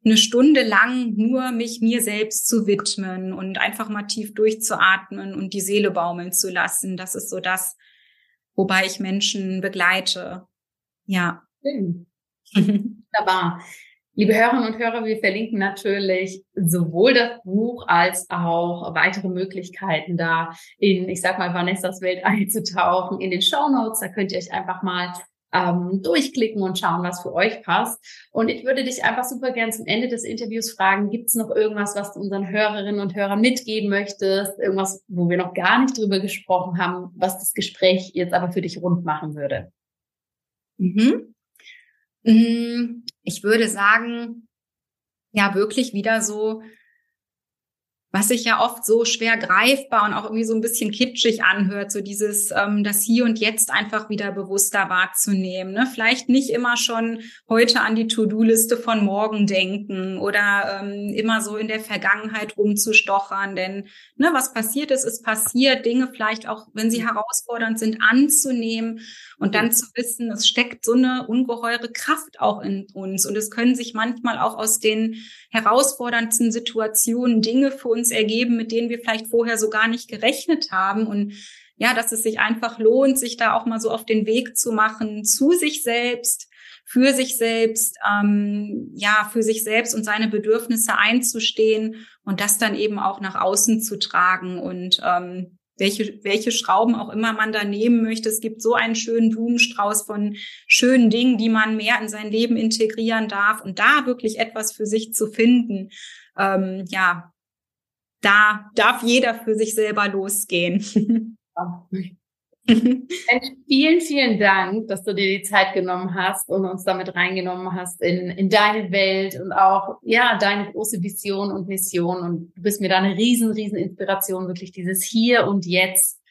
eine Stunde lang nur mich mir selbst zu widmen und einfach mal tief durchzuatmen und die Seele baumeln zu lassen. Das ist so das, wobei ich Menschen begleite. Ja. Wunderbar. Liebe Hörerinnen und Hörer, wir verlinken natürlich sowohl das Buch als auch weitere Möglichkeiten da in, ich sag mal, Vanessas Welt einzutauchen in den Show Notes. Da könnt ihr euch einfach mal ähm, durchklicken und schauen, was für euch passt. Und ich würde dich einfach super gern zum Ende des Interviews fragen, gibt es noch irgendwas, was du unseren Hörerinnen und Hörern mitgeben möchtest? Irgendwas, wo wir noch gar nicht drüber gesprochen haben, was das Gespräch jetzt aber für dich rund machen würde? Mhm. Mm, ich würde sagen, ja, wirklich wieder so was sich ja oft so schwer greifbar und auch irgendwie so ein bisschen kitschig anhört, so dieses ähm, das Hier und Jetzt einfach wieder bewusster wahrzunehmen. Ne? Vielleicht nicht immer schon heute an die To-Do-Liste von morgen denken oder ähm, immer so in der Vergangenheit rumzustochern, denn ne, was passiert ist, ist passiert. Dinge vielleicht auch, wenn sie herausfordernd sind, anzunehmen und dann zu wissen, es steckt so eine ungeheure Kraft auch in uns und es können sich manchmal auch aus den herausforderndsten Situationen Dinge für uns ergeben, mit denen wir vielleicht vorher so gar nicht gerechnet haben und ja, dass es sich einfach lohnt, sich da auch mal so auf den Weg zu machen zu sich selbst, für sich selbst, ähm, ja, für sich selbst und seine Bedürfnisse einzustehen und das dann eben auch nach außen zu tragen und ähm, welche, welche Schrauben auch immer man da nehmen möchte. Es gibt so einen schönen Blumenstrauß von schönen Dingen, die man mehr in sein Leben integrieren darf und da wirklich etwas für sich zu finden. Ähm, ja, da darf jeder für sich selber losgehen. vielen, vielen Dank, dass du dir die Zeit genommen hast und uns damit reingenommen hast in, in deine Welt und auch, ja, deine große Vision und Mission. Und du bist mir da eine riesen, riesen Inspiration, wirklich dieses Hier und Jetzt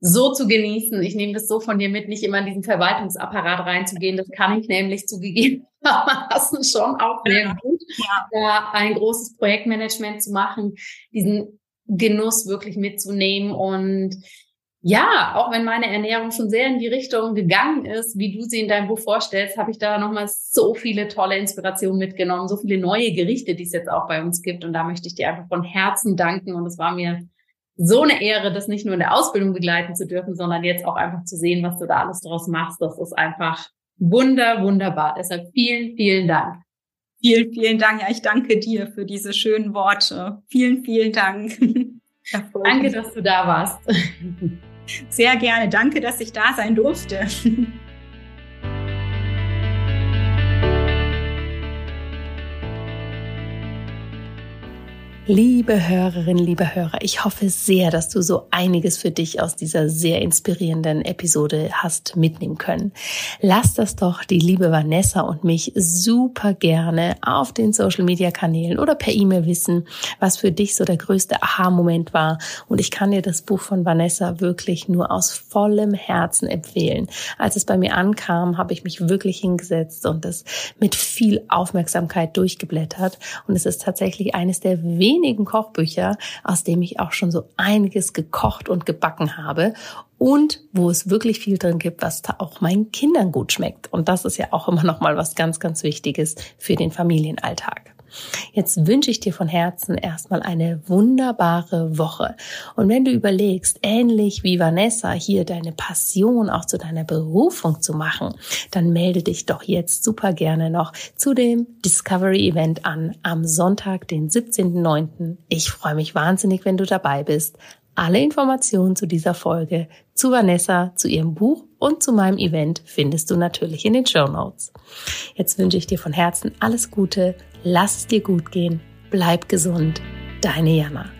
so zu genießen. Ich nehme das so von dir mit, nicht immer in diesen Verwaltungsapparat reinzugehen. Das kann ich nämlich zugegeben haben, schon auch sehr gut, ja. da ein großes Projektmanagement zu machen, diesen Genuss wirklich mitzunehmen und ja, auch wenn meine Ernährung schon sehr in die Richtung gegangen ist, wie du sie in deinem Buch vorstellst, habe ich da nochmal so viele tolle Inspirationen mitgenommen, so viele neue Gerichte, die es jetzt auch bei uns gibt. Und da möchte ich dir einfach von Herzen danken. Und es war mir so eine Ehre, das nicht nur in der Ausbildung begleiten zu dürfen, sondern jetzt auch einfach zu sehen, was du da alles draus machst. Das ist einfach wunder, wunderbar. Deshalb vielen, vielen Dank. Vielen, vielen Dank. Ja, ich danke dir für diese schönen Worte. Vielen, vielen Dank. Danke, dass du da warst. Sehr gerne. Danke, dass ich da sein durfte. Liebe Hörerinnen, liebe Hörer, ich hoffe sehr, dass du so einiges für dich aus dieser sehr inspirierenden Episode hast mitnehmen können. Lass das doch die liebe Vanessa und mich super gerne auf den Social Media Kanälen oder per E-Mail wissen, was für dich so der größte Aha-Moment war. Und ich kann dir das Buch von Vanessa wirklich nur aus vollem Herzen empfehlen. Als es bei mir ankam, habe ich mich wirklich hingesetzt und es mit viel Aufmerksamkeit durchgeblättert. Und es ist tatsächlich eines der wenigen wenigen Kochbücher, aus dem ich auch schon so einiges gekocht und gebacken habe und wo es wirklich viel drin gibt, was da auch meinen Kindern gut schmeckt. Und das ist ja auch immer noch mal was ganz, ganz Wichtiges für den Familienalltag. Jetzt wünsche ich dir von Herzen erstmal eine wunderbare Woche. Und wenn du überlegst, ähnlich wie Vanessa hier deine Passion auch zu deiner Berufung zu machen, dann melde dich doch jetzt super gerne noch zu dem Discovery Event an am Sonntag, den 17.09. Ich freue mich wahnsinnig, wenn du dabei bist. Alle Informationen zu dieser Folge, zu Vanessa, zu ihrem Buch und zu meinem Event findest du natürlich in den Show Notes. Jetzt wünsche ich dir von Herzen alles Gute, lass es dir gut gehen, bleib gesund, deine Jana.